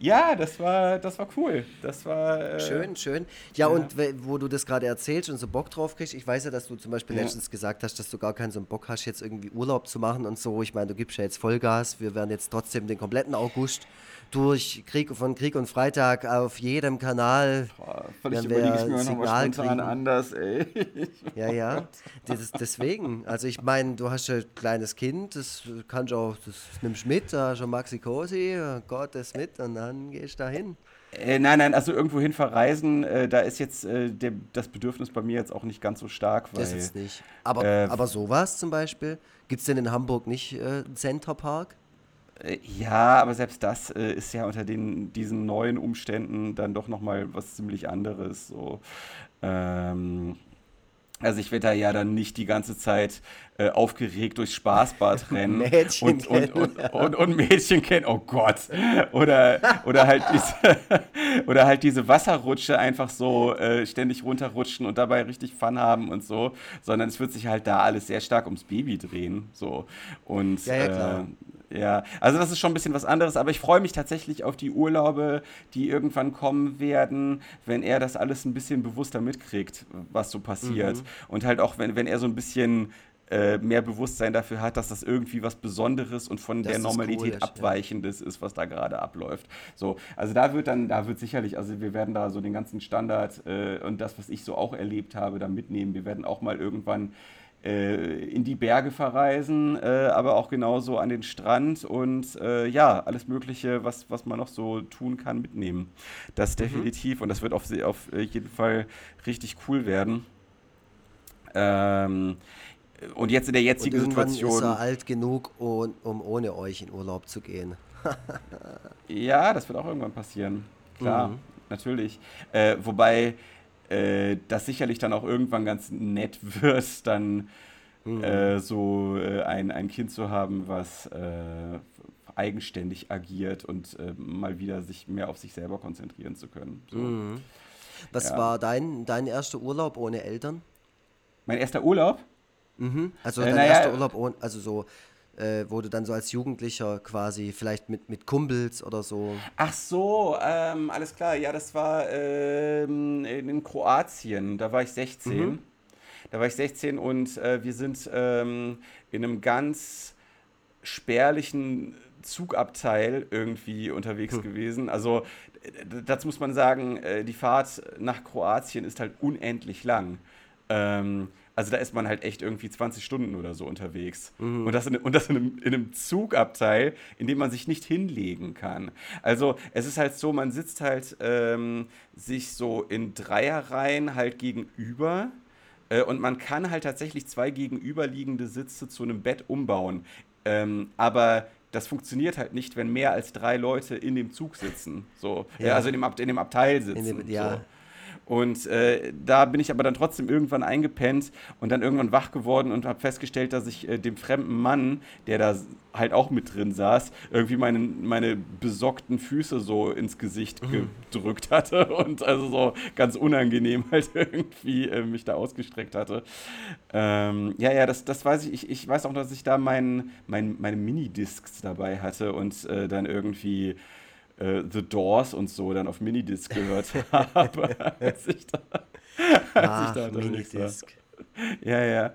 Ja, das war, das war cool. Das war. Äh, schön, schön. Ja, ja, und wo du das gerade erzählst und so Bock drauf kriegst, ich weiß ja, dass du zum Beispiel ja. letztens gesagt hast, dass du gar keinen so einen Bock hast, jetzt irgendwie Urlaub zu machen und so. Ich meine, du gibst ja jetzt Vollgas. Wir werden jetzt trotzdem den kompletten August durch Krieg von Krieg und Freitag auf jedem Kanal. Boah, überlege ich mir nochmal spontan anders, ey. Ja, ja. Das, deswegen, also ich meine, du hast ein kleines Kind, das kannst du auch, das nimmst mit, da schon Maxi Cosi, Gott das mit und dann gehst du dahin. Äh, nein, nein, also irgendwo hin verreisen, äh, da ist jetzt äh, der, das Bedürfnis bei mir jetzt auch nicht ganz so stark. Weil, das ist nicht. Aber, äh, aber sowas zum Beispiel, gibt es denn in Hamburg nicht äh, Center Park? Äh, ja, aber selbst das äh, ist ja unter den, diesen neuen Umständen dann doch nochmal was ziemlich anderes. So. Ähm, also ich werde da ja dann nicht die ganze Zeit äh, aufgeregt durchs Spaßbad rennen Mädchen und, und, und, und, und, Mädchen kennen, oh Gott. Oder, oder, halt diese, oder halt diese Wasserrutsche einfach so äh, ständig runterrutschen und dabei richtig Fun haben und so, sondern es wird sich halt da alles sehr stark ums Baby drehen. So. Und ja, ja. Äh, ja, also das ist schon ein bisschen was anderes, aber ich freue mich tatsächlich auf die Urlaube, die irgendwann kommen werden, wenn er das alles ein bisschen bewusster mitkriegt, was so passiert. Mhm. Und halt auch, wenn, wenn er so ein bisschen äh, mehr Bewusstsein dafür hat, dass das irgendwie was Besonderes und von das der Normalität cool, abweichendes ja. ist, was da gerade abläuft. So, also da wird dann, da wird sicherlich, also wir werden da so den ganzen Standard äh, und das, was ich so auch erlebt habe, da mitnehmen. Wir werden auch mal irgendwann in die Berge verreisen, äh, aber auch genauso an den Strand und äh, ja, alles Mögliche, was, was man noch so tun kann, mitnehmen. Das mhm. definitiv und das wird auf, auf jeden Fall richtig cool werden. Ähm, und jetzt in der jetzigen und Situation. ist er alt genug, um, um ohne euch in Urlaub zu gehen. ja, das wird auch irgendwann passieren. Klar, mhm. natürlich. Äh, wobei äh, das sicherlich dann auch irgendwann ganz nett wird, dann mhm. äh, so äh, ein, ein Kind zu haben, was äh, eigenständig agiert und äh, mal wieder sich mehr auf sich selber konzentrieren zu können. So. Mhm. Was ja. war dein, dein erster Urlaub ohne Eltern? Mein erster Urlaub? Mhm. Also dein erster Urlaub ohne, also so äh, wo du dann so als Jugendlicher quasi vielleicht mit, mit Kumpels oder so. Ach so, ähm, alles klar. Ja, das war ähm, in Kroatien. Da war ich 16. Mhm. Da war ich 16 und äh, wir sind ähm, in einem ganz spärlichen Zugabteil irgendwie unterwegs hm. gewesen. Also dazu muss man sagen, äh, die Fahrt nach Kroatien ist halt unendlich lang. Ähm, also da ist man halt echt irgendwie 20 Stunden oder so unterwegs. Mhm. Und das, in, und das in, einem, in einem Zugabteil, in dem man sich nicht hinlegen kann. Also es ist halt so, man sitzt halt ähm, sich so in Dreierreihen halt gegenüber. Äh, und man kann halt tatsächlich zwei gegenüberliegende Sitze zu einem Bett umbauen. Ähm, aber das funktioniert halt nicht, wenn mehr als drei Leute in dem Zug sitzen. So, ja. also in dem, Ab in dem Abteil sitzen. Dem, ja. So. Und äh, da bin ich aber dann trotzdem irgendwann eingepennt und dann irgendwann wach geworden und habe festgestellt, dass ich äh, dem fremden Mann, der da halt auch mit drin saß, irgendwie meine, meine besorgten Füße so ins Gesicht mhm. gedrückt hatte und also so ganz unangenehm halt irgendwie äh, mich da ausgestreckt hatte. Ähm, ja, ja, das, das weiß ich. ich. Ich weiß auch, dass ich da mein, mein, meine Minidiscs dabei hatte und äh, dann irgendwie äh, The Doors und so dann auf Minidisc gehört habe, als ich da, als Ach, ich da Minidisc. War. Ja, ja.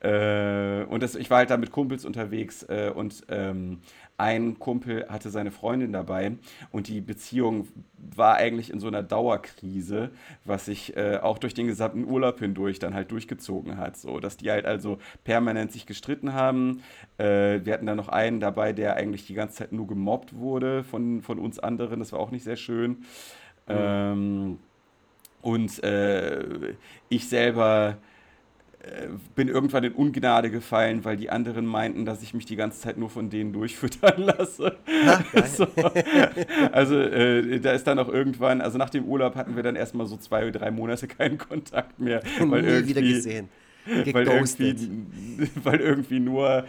Äh, und das, ich war halt da mit Kumpels unterwegs äh, und ähm, ein Kumpel hatte seine Freundin dabei und die Beziehung war eigentlich in so einer Dauerkrise, was sich äh, auch durch den gesamten Urlaub hindurch dann halt durchgezogen hat. So, dass die halt also permanent sich gestritten haben. Äh, wir hatten da noch einen dabei, der eigentlich die ganze Zeit nur gemobbt wurde von, von uns anderen. Das war auch nicht sehr schön. Ähm, und äh, ich selber bin irgendwann in Ungnade gefallen, weil die anderen meinten, dass ich mich die ganze Zeit nur von denen durchfüttern lasse. Ach, so. Also äh, da ist dann auch irgendwann, also nach dem Urlaub hatten wir dann erstmal so zwei oder drei Monate keinen Kontakt mehr. Weil Nie wieder gesehen. Weil irgendwie, weil irgendwie nur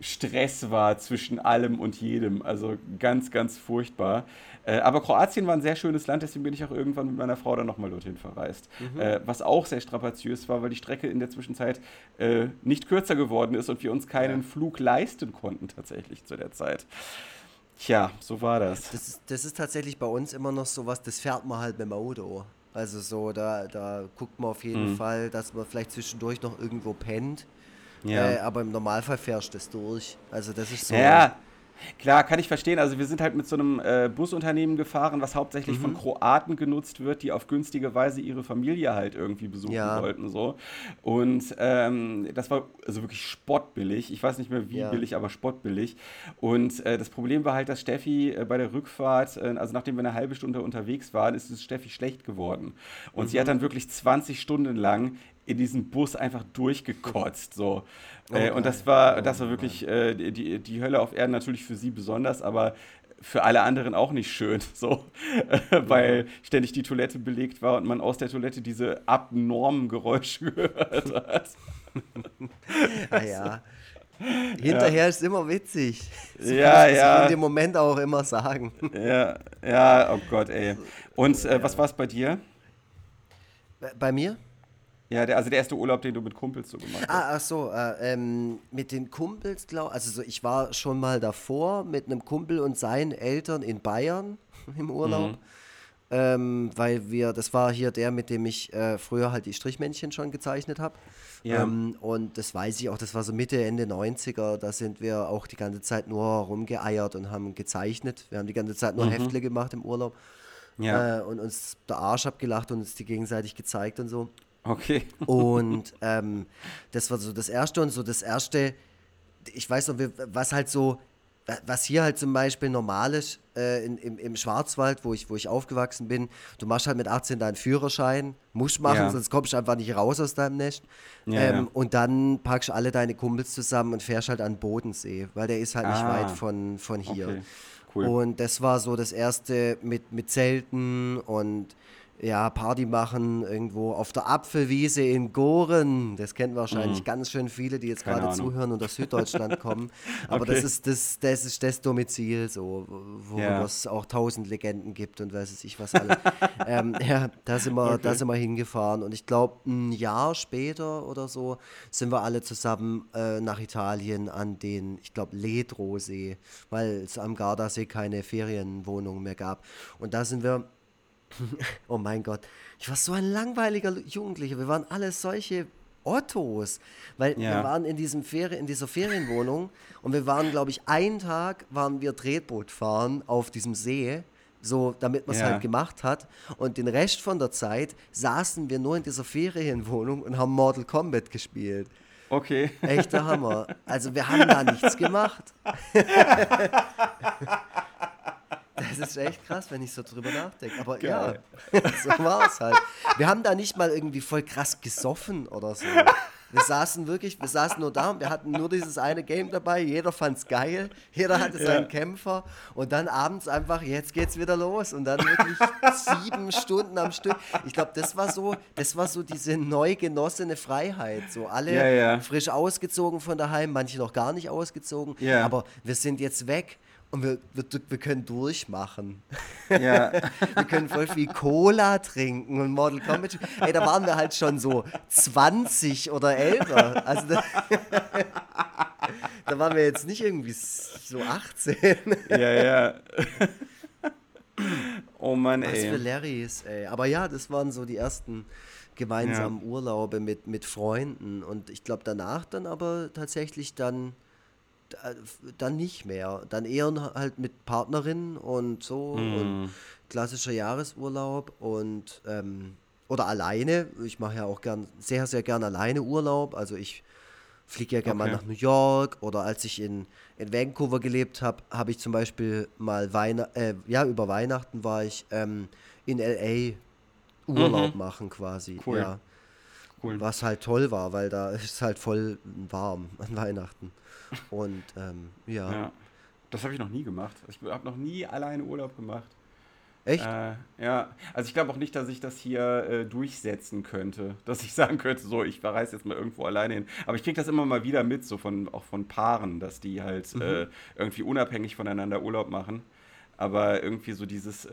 Stress war zwischen allem und jedem. Also ganz, ganz furchtbar. Äh, aber Kroatien war ein sehr schönes Land, deswegen bin ich auch irgendwann mit meiner Frau dann nochmal dorthin verreist. Mhm. Äh, was auch sehr strapaziös war, weil die Strecke in der Zwischenzeit äh, nicht kürzer geworden ist und wir uns keinen ja. Flug leisten konnten tatsächlich zu der Zeit. Tja, so war das. Das ist, das ist tatsächlich bei uns immer noch so was, das fährt man halt mit dem Auto. Also so, da, da guckt man auf jeden mhm. Fall, dass man vielleicht zwischendurch noch irgendwo pennt. Ja. Äh, aber im Normalfall fährst du das durch. Also das ist so. Ja, Klar, kann ich verstehen. Also wir sind halt mit so einem äh, Busunternehmen gefahren, was hauptsächlich mhm. von Kroaten genutzt wird, die auf günstige Weise ihre Familie halt irgendwie besuchen ja. wollten. So. Und ähm, das war also wirklich spottbillig. Ich weiß nicht mehr wie ja. billig, aber spottbillig. Und äh, das Problem war halt, dass Steffi äh, bei der Rückfahrt, äh, also nachdem wir eine halbe Stunde unterwegs waren, ist es Steffi schlecht geworden. Und mhm. sie hat dann wirklich 20 Stunden lang in diesen Bus einfach durchgekotzt. So. Oh, äh, und das war, oh, das war wirklich äh, die, die Hölle auf Erden natürlich für sie besonders, aber für alle anderen auch nicht schön, so, äh, weil ständig die Toilette belegt war und man aus der Toilette diese abnormen Geräusche gehört hat. ah ja. Hinterher ja. ist immer witzig. So ja, ja. in dem Moment auch immer sagen. Ja, ja, oh Gott, ey. Und äh, was war es bei dir? Bei mir? Ja, der, also der erste Urlaub, den du mit Kumpels so gemacht hast. Ah, ach so, äh, ähm, mit den Kumpels, glaube also so, ich war schon mal davor mit einem Kumpel und seinen Eltern in Bayern im Urlaub. Mhm. Ähm, weil wir, das war hier der, mit dem ich äh, früher halt die Strichmännchen schon gezeichnet habe. Ja. Ähm, und das weiß ich auch, das war so Mitte, Ende 90er, da sind wir auch die ganze Zeit nur rumgeeiert und haben gezeichnet. Wir haben die ganze Zeit nur mhm. Heftle gemacht im Urlaub. Ja. Äh, und uns der Arsch abgelacht und uns die gegenseitig gezeigt und so. Okay. Und ähm, das war so das Erste und so das Erste, ich weiß noch, was halt so, was hier halt zum Beispiel normal ist äh, in, im, im, Schwarzwald, wo ich, wo ich aufgewachsen bin, du machst halt mit 18 deinen Führerschein, musst machen, ja. sonst kommst du einfach nicht raus aus deinem Nest. Ja, ähm, ja. Und dann packst du alle deine Kumpels zusammen und fährst halt an Bodensee, weil der ist halt ah, nicht weit von, von hier. Okay. Cool. Und das war so das Erste mit, mit Zelten und ja, Party machen irgendwo auf der Apfelwiese in Goren. Das kennen wahrscheinlich mhm. ganz schön viele, die jetzt gerade zuhören und aus Süddeutschland kommen. Aber okay. das, ist das, das ist das Domizil, so, wo ja. es auch tausend Legenden gibt und weiß ich was alles. ähm, ja, da sind, wir, okay. da sind wir hingefahren. Und ich glaube, ein Jahr später oder so sind wir alle zusammen äh, nach Italien an den, ich glaube, Ledrosee, weil es am Gardasee keine Ferienwohnung mehr gab. Und da sind wir oh mein Gott, ich war so ein langweiliger Jugendlicher. Wir waren alle solche Ottos, weil ja. wir waren in, diesem Ferien, in dieser Ferienwohnung und wir waren, glaube ich, einen Tag waren wir Tretboot fahren auf diesem See, so damit man es ja. halt gemacht hat. Und den Rest von der Zeit saßen wir nur in dieser Ferienwohnung und haben Mortal Kombat gespielt. Okay. Echter Hammer. Also wir haben da nichts gemacht. Das ist echt krass, wenn ich so drüber nachdenke. Aber Geil. ja, so war es halt. Wir haben da nicht mal irgendwie voll krass gesoffen oder so. Wir saßen wirklich, wir saßen nur da und wir hatten nur dieses eine Game dabei. Jeder fand es geil, jeder hatte ja. seinen Kämpfer und dann abends einfach, jetzt geht's wieder los und dann wirklich sieben Stunden am Stück. Ich glaube, das war so, das war so diese neu genossene Freiheit. So alle ja, ja. frisch ausgezogen von daheim, manche noch gar nicht ausgezogen. Aber wir sind jetzt weg und wir, wir, wir können durchmachen. Ja. wir können voll viel Cola trinken und Mortal Kombat. Ey, da waren wir halt schon so 20 oder älter. Also da, da waren wir jetzt nicht irgendwie so 18. ja, ja. Oh Mann, ey. Was für Larrys, ey. Aber ja, das waren so die ersten gemeinsamen ja. Urlaube mit, mit Freunden. Und ich glaube danach dann aber tatsächlich dann dann nicht mehr. Dann eher halt mit Partnerin und so mm. und klassischer Jahresurlaub und ähm, oder alleine. Ich mache ja auch gern, sehr, sehr gern alleine Urlaub. Also ich fliege ja gerne okay. mal nach New York oder als ich in, in Vancouver gelebt habe, habe ich zum Beispiel mal Weihnachten, äh, ja, über Weihnachten war ich ähm, in LA Urlaub mhm. machen quasi. Cool. Ja. Cool. Was halt toll war, weil da ist halt voll warm an Weihnachten. Und ähm, ja. ja. Das habe ich noch nie gemacht. Ich habe noch nie alleine Urlaub gemacht. Echt? Äh, ja, also ich glaube auch nicht, dass ich das hier äh, durchsetzen könnte, dass ich sagen könnte, so, ich reise jetzt mal irgendwo alleine hin. Aber ich kriege das immer mal wieder mit, so von auch von Paaren, dass die halt mhm. äh, irgendwie unabhängig voneinander Urlaub machen. Aber irgendwie so dieses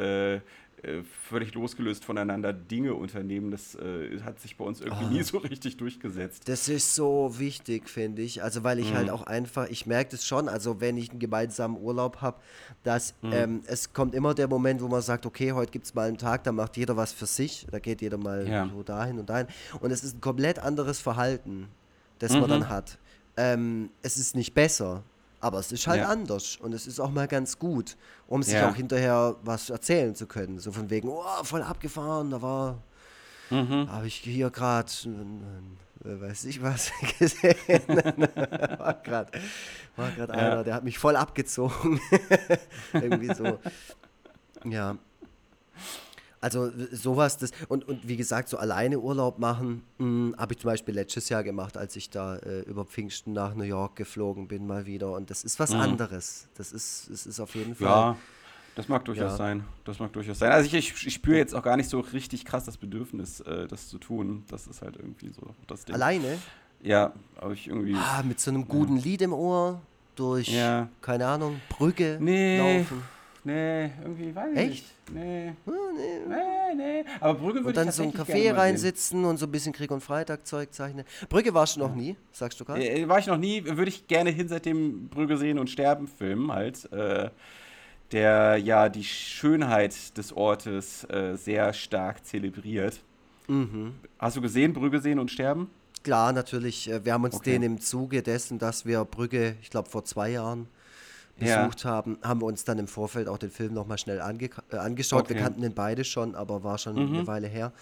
äh, völlig losgelöst voneinander Dinge unternehmen, das äh, hat sich bei uns irgendwie ah. nie so richtig durchgesetzt. Das ist so wichtig, finde ich. Also, weil ich halt mhm. halt auch einfach, ich merke das schon, also wenn ich einen gemeinsamen Urlaub habe, dass mhm. ähm, es kommt immer der Moment, wo man sagt, okay, heute gibt es mal einen Tag, da macht jeder was für sich, da geht jeder mal ja. so dahin und dahin. Und es ist ein komplett anderes Verhalten, das mhm. man dann hat. Ähm, es ist nicht besser, aber es ist halt ja. anders und es ist auch mal ganz gut, um sich ja. auch hinterher was erzählen zu können. So von wegen, oh, voll abgefahren, da war, mhm. habe ich hier gerade, weiß ich was, gesehen. war gerade war ja. einer, der hat mich voll abgezogen. Irgendwie so. Ja. Also sowas, das und, und wie gesagt, so alleine Urlaub machen, hm, habe ich zum Beispiel letztes Jahr gemacht, als ich da äh, über Pfingsten nach New York geflogen bin mal wieder. Und das ist was mhm. anderes. Das ist, es ist auf jeden Fall. Ja, das mag durchaus ja. sein. Das mag durchaus sein. Also ich, ich, ich spüre jetzt auch gar nicht so richtig krass das Bedürfnis, äh, das zu tun. Das ist halt irgendwie so das Ding. Alleine? Ja, aber ich irgendwie. Ah, mit so einem guten ja. Lied im Ohr durch, ja. keine Ahnung, Brücke nee. laufen. Nee, irgendwie weiß ich Echt? nicht. Nee. Hm, nee. Nee, nee. Aber Brügge würde Und dann so ein Café reinsitzen und so ein bisschen Krieg und Freitag Zeug zeichnen. Brügge warst du noch nie, sagst du gerade? Äh, war ich noch nie, würde ich gerne hin seit dem Brügge sehen und sterben Film halt. Äh, der ja die Schönheit des Ortes äh, sehr stark zelebriert. Mhm. Hast du gesehen, Brügge sehen und sterben? Klar, natürlich. Äh, wir haben uns okay. den im Zuge dessen, dass wir Brügge, ich glaube vor zwei Jahren, besucht ja. haben, haben wir uns dann im Vorfeld auch den Film nochmal schnell ange äh, angeschaut. Okay. Wir kannten den beide schon, aber war schon mhm. eine Weile her.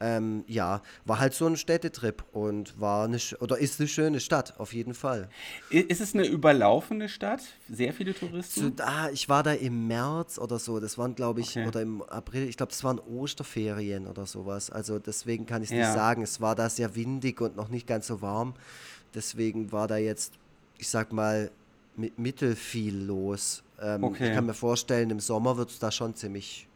Ähm, ja, war halt so ein Städtetrip und war eine, oder ist eine schöne Stadt, auf jeden Fall. Ist es eine überlaufende Stadt? Sehr viele Touristen? So, ah, ich war da im März oder so, das waren glaube ich, okay. oder im April, ich glaube, das waren Osterferien oder sowas. Also deswegen kann ich es ja. nicht sagen. Es war da sehr windig und noch nicht ganz so warm. Deswegen war da jetzt, ich sag mal, Mittel viel los. Ähm, okay. Ich kann mir vorstellen, im Sommer wird es da schon ziemlich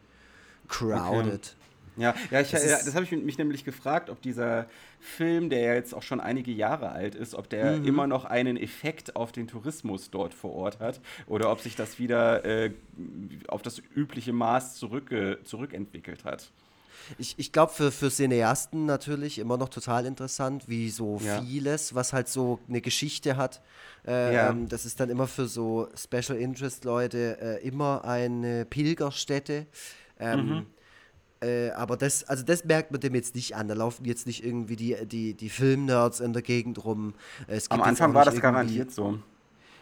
crowded. Okay. Ja, ja, ich, das, ja, das habe ich mich nämlich gefragt, ob dieser Film, der ja jetzt auch schon einige Jahre alt ist, ob der mhm. immer noch einen Effekt auf den Tourismus dort vor Ort hat oder ob sich das wieder äh, auf das übliche Maß zurück, zurückentwickelt hat. Ich, ich glaube, für, für Cineasten natürlich immer noch total interessant, wie so ja. vieles, was halt so eine Geschichte hat. Äh, ja. ähm, das ist dann immer für so Special Interest Leute äh, immer eine Pilgerstätte. Ähm, mhm. Äh, aber das, also das merkt man dem jetzt nicht an. Da laufen jetzt nicht irgendwie die, die, die Filmnerds in der Gegend rum. Am Anfang war das garantiert so.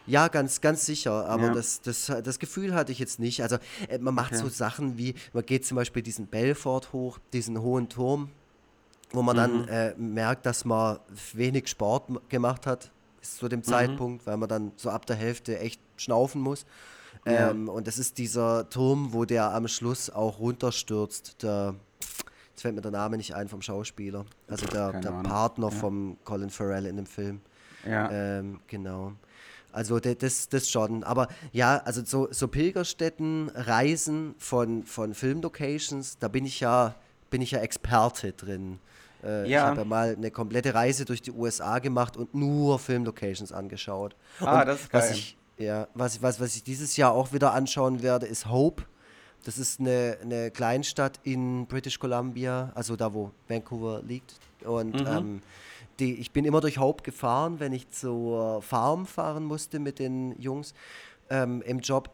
Ja, ganz, ganz sicher. Aber ja. das, das, das Gefühl hatte ich jetzt nicht. Also äh, man macht okay. so Sachen wie, man geht zum Beispiel diesen Belfort hoch, diesen hohen Turm, wo man mhm. dann äh, merkt, dass man wenig Sport gemacht hat zu dem mhm. Zeitpunkt, weil man dann so ab der Hälfte echt schnaufen muss. Ja. Ähm, und das ist dieser Turm, wo der am Schluss auch runterstürzt. Der, jetzt fällt mir der Name nicht ein vom Schauspieler. Also der, der Partner ja. vom Colin Farrell in dem Film. Ja. Ähm, genau. Also das, das schon. Aber ja, also so, so Pilgerstätten, Reisen von, von Filmlocations, da bin ich ja, bin ich ja Experte drin. Äh, ja. Ich habe ja mal eine komplette Reise durch die USA gemacht und nur Filmlocations angeschaut. Ah, und das ist geil. Was ich, ja, was, was, was ich dieses Jahr auch wieder anschauen werde, ist Hope. Das ist eine, eine Kleinstadt in British Columbia, also da, wo Vancouver liegt. Und mhm. ähm, die, ich bin immer durch Hope gefahren, wenn ich zur Farm fahren musste mit den Jungs ähm, im Job.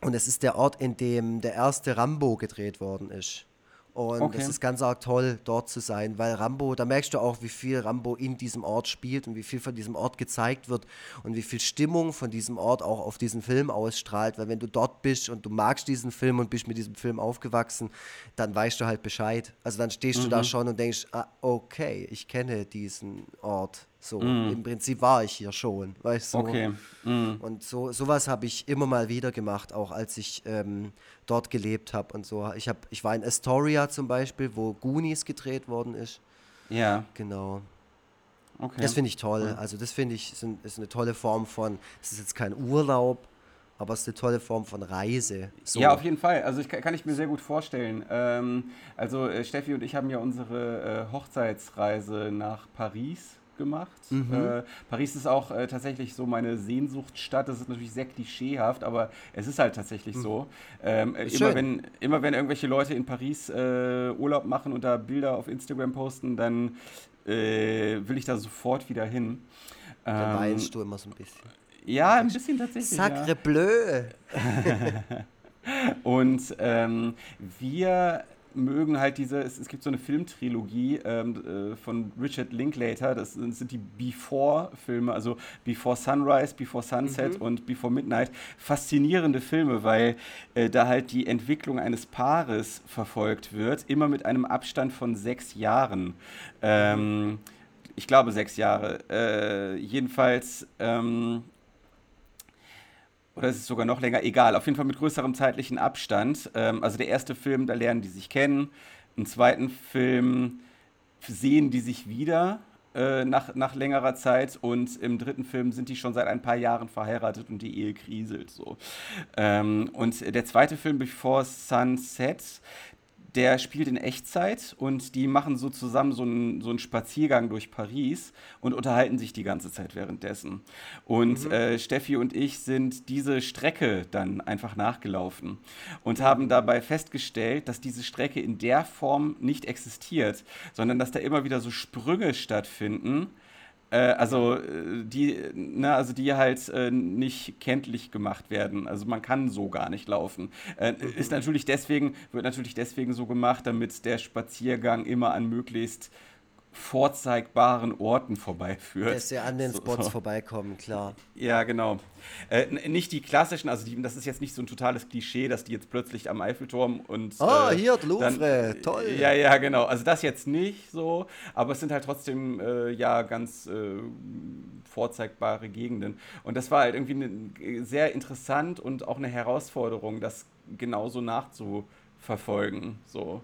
Und es ist der Ort, in dem der erste Rambo gedreht worden ist. Und okay. es ist ganz arg toll, dort zu sein, weil Rambo, da merkst du auch, wie viel Rambo in diesem Ort spielt und wie viel von diesem Ort gezeigt wird und wie viel Stimmung von diesem Ort auch auf diesen Film ausstrahlt. Weil wenn du dort bist und du magst diesen Film und bist mit diesem Film aufgewachsen, dann weißt du halt Bescheid. Also dann stehst mhm. du da mhm. schon und denkst, ah, okay, ich kenne diesen Ort So, mm. im Prinzip war ich hier schon, weißt du. Okay. Mm. Und so sowas habe ich immer mal wieder gemacht, auch als ich ähm, dort gelebt habe und so. Ich, hab, ich war in Astoria zum Beispiel, wo Goonies gedreht worden ist. Ja. Genau. Okay. Das finde ich toll. Also das finde ich ist, ein, ist, eine tolle Form von, es ist jetzt kein Urlaub, aber es ist eine tolle Form von Reise. So. Ja, auf jeden Fall. Also ich, kann ich mir sehr gut vorstellen. Ähm, also äh, Steffi und ich haben ja unsere äh, Hochzeitsreise nach Paris gemacht. Mhm. Äh, Paris ist auch äh, tatsächlich so meine Sehnsuchtsstadt. Das ist natürlich sehr klischeehaft, aber es ist halt tatsächlich mhm. so. Ähm, äh, immer, wenn, immer wenn irgendwelche Leute in Paris äh, Urlaub machen und da Bilder auf Instagram posten, dann äh, will ich da sofort wieder hin. Da ähm, weinst du immer so ein bisschen. Ja, ein bisschen tatsächlich. Sacre ja. bleu. und ähm, wir mögen halt diese, es, es gibt so eine Filmtrilogie ähm, äh, von Richard Linklater, das sind, sind die Before-Filme, also Before Sunrise, Before Sunset mhm. und Before Midnight. Faszinierende Filme, weil äh, da halt die Entwicklung eines Paares verfolgt wird, immer mit einem Abstand von sechs Jahren. Ähm, ich glaube sechs Jahre. Äh, jedenfalls ähm, oder ist es sogar noch länger? Egal, auf jeden Fall mit größerem zeitlichen Abstand. Ähm, also der erste Film, da lernen die sich kennen. Im zweiten Film sehen die sich wieder äh, nach, nach längerer Zeit und im dritten Film sind die schon seit ein paar Jahren verheiratet und die Ehe kriselt so. Ähm, und der zweite Film, Before Sunset, der spielt in Echtzeit und die machen so zusammen so einen, so einen Spaziergang durch Paris und unterhalten sich die ganze Zeit währenddessen. Und mhm. äh, Steffi und ich sind diese Strecke dann einfach nachgelaufen und haben dabei festgestellt, dass diese Strecke in der Form nicht existiert, sondern dass da immer wieder so Sprünge stattfinden äh, also äh, die, ne, also die halt äh, nicht kenntlich gemacht werden. Also man kann so gar nicht laufen. Äh, mhm. Ist natürlich deswegen, wird natürlich deswegen so gemacht, damit der Spaziergang immer an möglichst vorzeigbaren Orten vorbeiführt. Dass wir an den Spots so. vorbeikommen, klar. Ja, genau. Äh, nicht die klassischen, also die, das ist jetzt nicht so ein totales Klischee, dass die jetzt plötzlich am Eiffelturm und. Ah, äh, hier, Louvre, dann, toll. Ja, ja, genau. Also das jetzt nicht so, aber es sind halt trotzdem äh, ja ganz äh, vorzeigbare Gegenden. Und das war halt irgendwie ne, sehr interessant und auch eine Herausforderung, das genauso nachzuverfolgen. So.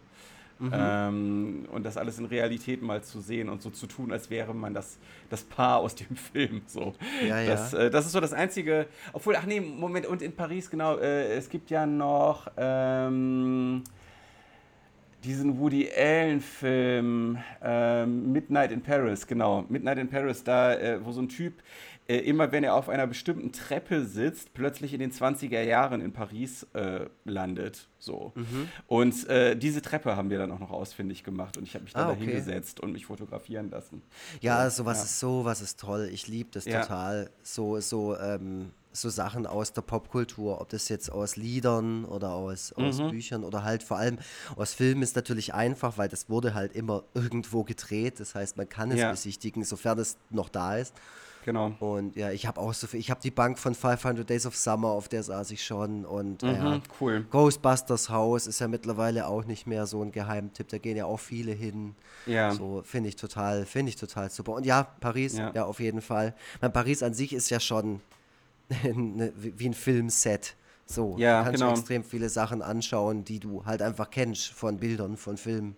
Mhm. Ähm, und das alles in Realität mal zu sehen und so zu tun, als wäre man das, das Paar aus dem Film. So. Ja, das, ja. Äh, das ist so das Einzige. Obwohl, ach nee, Moment, und in Paris, genau, äh, es gibt ja noch. Ähm, diesen Woody Allen-Film ähm, Midnight in Paris, genau. Midnight in Paris, da, äh, wo so ein Typ äh, immer wenn er auf einer bestimmten Treppe sitzt, plötzlich in den 20er Jahren in Paris äh, landet. So. Mhm. Und äh, diese Treppe haben wir dann auch noch ausfindig gemacht und ich habe mich dann ah, okay. hingesetzt und mich fotografieren lassen. Ja, so, sowas ja. ist so, was ist toll. Ich liebe das ja. total. So, so, ähm, so Sachen aus der Popkultur, ob das jetzt aus Liedern oder aus, aus mhm. Büchern oder halt vor allem aus Filmen ist natürlich einfach, weil das wurde halt immer irgendwo gedreht. Das heißt, man kann es ja. besichtigen, sofern es noch da ist. Genau. Und ja, ich habe auch so viel. Ich habe die Bank von 500 Days of Summer, auf der saß ich schon. Und mhm, ja, cool. Ghostbusters Haus ist ja mittlerweile auch nicht mehr so ein Geheimtipp. Da gehen ja auch viele hin. Ja. So finde ich total, finde ich total super. Und ja, Paris, ja, ja auf jeden Fall. Meine, Paris an sich ist ja schon eine, wie ein Filmset. So, ja, du kannst genau. extrem viele Sachen anschauen, die du halt einfach kennst von Bildern, von Filmen.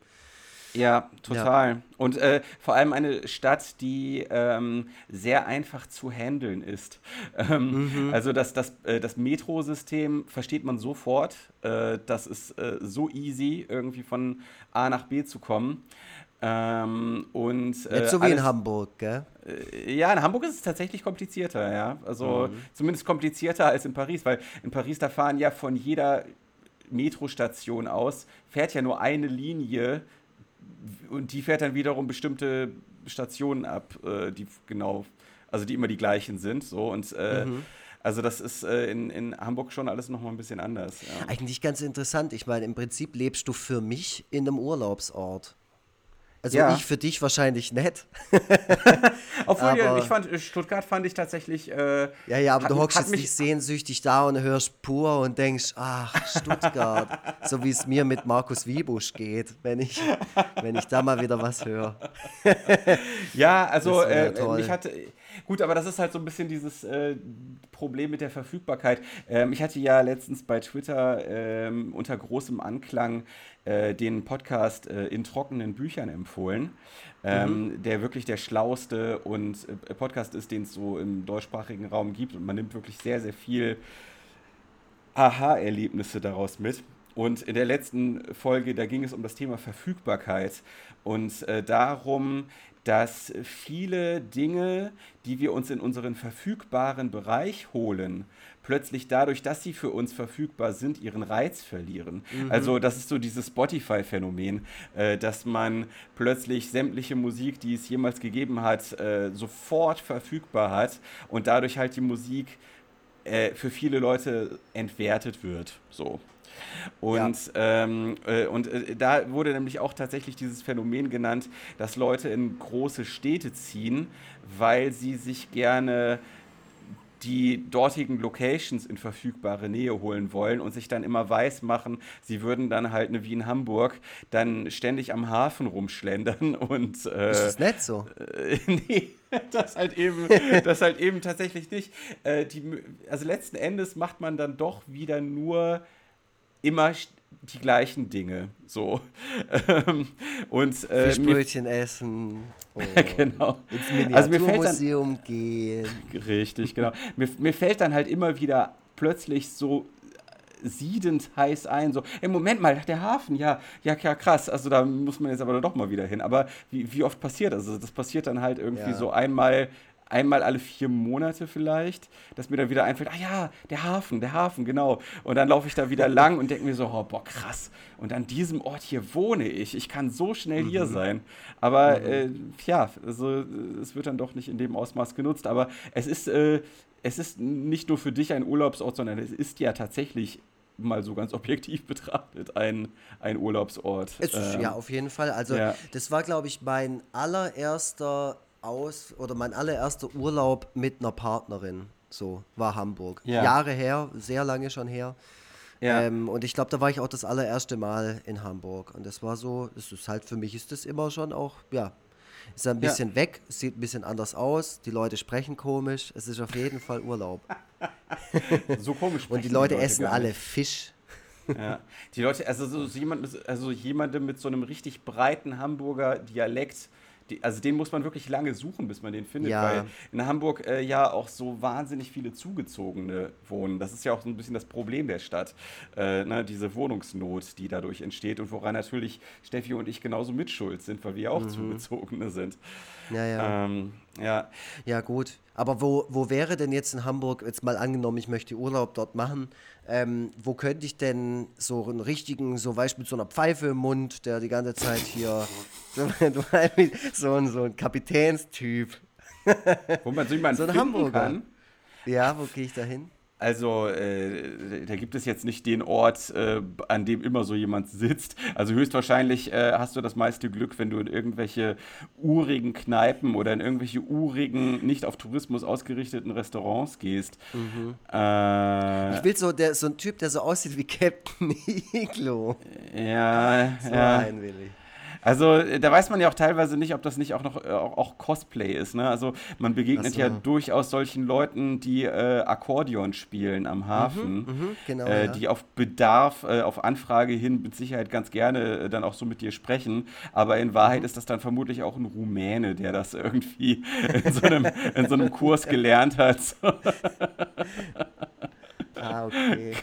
Ja, total. Ja. Und äh, vor allem eine Stadt, die ähm, sehr einfach zu handeln ist. Ähm, mhm. Also das, das, äh, das Metrosystem versteht man sofort. Äh, das ist äh, so easy, irgendwie von A nach B zu kommen. Ähm, und, Nicht äh, so wie alles, in Hamburg, gell? Äh, ja, in Hamburg ist es tatsächlich komplizierter, ja. Also mhm. zumindest komplizierter als in Paris, weil in Paris, da fahren ja von jeder Metrostation aus, fährt ja nur eine Linie und die fährt dann wiederum bestimmte Stationen ab, äh, die genau, also die immer die gleichen sind. So und äh, mhm. Also das ist äh, in, in Hamburg schon alles nochmal ein bisschen anders. Ja. Eigentlich ganz interessant. Ich meine, im Prinzip lebst du für mich in einem Urlaubsort. Also ja. ich für dich wahrscheinlich nett. Obwohl, aber, ich fand, Stuttgart fand ich tatsächlich. Äh, ja, ja, aber hat, du hockst jetzt nicht sehnsüchtig da und hörst pur und denkst, ach, Stuttgart. so wie es mir mit Markus Wiebusch geht, wenn ich, wenn ich da mal wieder was höre. ja, also äh, mich hatte Gut, aber das ist halt so ein bisschen dieses äh, Problem mit der Verfügbarkeit. Ähm, ich hatte ja letztens bei Twitter ähm, unter großem Anklang äh, den Podcast äh, in trockenen Büchern empfohlen, ähm, mhm. der wirklich der schlauste und äh, Podcast ist, den es so im deutschsprachigen Raum gibt und man nimmt wirklich sehr, sehr viel Aha-Erlebnisse daraus mit. Und in der letzten Folge, da ging es um das Thema Verfügbarkeit und äh, darum, dass viele Dinge, die wir uns in unseren verfügbaren Bereich holen, plötzlich dadurch, dass sie für uns verfügbar sind, ihren Reiz verlieren. Mhm. Also das ist so dieses Spotify-Phänomen, äh, dass man plötzlich sämtliche Musik, die es jemals gegeben hat, äh, sofort verfügbar hat und dadurch halt die Musik äh, für viele Leute entwertet wird. So. Und, ja. ähm, äh, und äh, da wurde nämlich auch tatsächlich dieses Phänomen genannt, dass Leute in große Städte ziehen, weil sie sich gerne die dortigen Locations in verfügbare Nähe holen wollen und sich dann immer weiß machen, sie würden dann halt eine wie in Hamburg dann ständig am Hafen rumschlendern und äh, ist das nett so? Äh, nee, das halt eben, das halt eben tatsächlich nicht. Äh, die, also letzten Endes macht man dann doch wieder nur immer die gleichen Dinge. So. Ähm, und, äh, Fischbrötchen essen. genau. Ins also Miniaturmuseum also gehen. Richtig, genau. mir, mir fällt dann halt immer wieder plötzlich so siedend heiß ein. So, im Moment mal, der Hafen, ja, ja, ja, krass. Also da muss man jetzt aber doch mal wieder hin. Aber wie, wie oft passiert das? Also das passiert dann halt irgendwie ja. so einmal einmal alle vier Monate vielleicht, dass mir dann wieder einfällt, ah ja, der Hafen, der Hafen, genau. Und dann laufe ich da wieder lang und denke mir so, oh, boah, krass. Und an diesem Ort hier wohne ich. Ich kann so schnell mhm. hier sein. Aber mhm. äh, ja, also es wird dann doch nicht in dem Ausmaß genutzt. Aber es ist, äh, es ist nicht nur für dich ein Urlaubsort, sondern es ist ja tatsächlich mal so ganz objektiv betrachtet ein, ein Urlaubsort. Es, ähm, ja, auf jeden Fall. Also ja. das war, glaube ich, mein allererster aus oder mein allererster Urlaub mit einer Partnerin. So war Hamburg. Ja. Jahre her, sehr lange schon her. Ja. Ähm, und ich glaube, da war ich auch das allererste Mal in Hamburg. Und das war so, das ist halt für mich ist das immer schon auch, ja, ist ein bisschen ja. weg, sieht ein bisschen anders aus, die Leute sprechen komisch, es ist auf jeden Fall Urlaub. so komisch. und die Leute, die Leute essen alle Fisch. Ja. Die Leute, also so jemand, also jemandem mit so einem richtig breiten Hamburger Dialekt, also den muss man wirklich lange suchen, bis man den findet, ja. weil in Hamburg äh, ja auch so wahnsinnig viele Zugezogene wohnen. Das ist ja auch so ein bisschen das Problem der Stadt, äh, ne, diese Wohnungsnot, die dadurch entsteht und woran natürlich Steffi und ich genauso mitschuld sind, weil wir auch mhm. Zugezogene sind. Ja, ja. Ähm, ja. Ja, gut. Aber wo, wo wäre denn jetzt in Hamburg, jetzt mal angenommen, ich möchte Urlaub dort machen, ähm, wo könnte ich denn so einen richtigen, so weißt mit so einer Pfeife im Mund, der die ganze Zeit hier, so, so, ein, so ein Kapitänstyp. Wo man so jemanden so ein Hamburger. kann. Ja, wo gehe ich da hin? Also, äh, da gibt es jetzt nicht den Ort, äh, an dem immer so jemand sitzt. Also höchstwahrscheinlich äh, hast du das meiste Glück, wenn du in irgendwelche urigen Kneipen oder in irgendwelche urigen, nicht auf Tourismus ausgerichteten Restaurants gehst. Mhm. Äh, ich will so, der, so ein Typ, der so aussieht wie Captain Iglo. Ja, so ja. einen will ich. Also äh, da weiß man ja auch teilweise nicht, ob das nicht auch noch äh, auch, auch, Cosplay ist. Ne? Also man begegnet so. ja durchaus solchen Leuten, die äh, Akkordeon spielen am Hafen, mhm, mh, genau, äh, ja. die auf Bedarf, äh, auf Anfrage hin mit Sicherheit ganz gerne dann auch so mit dir sprechen. Aber in Wahrheit mhm. ist das dann vermutlich auch ein Rumäne, der das irgendwie in so einem, in so einem Kurs gelernt hat. Ah, okay.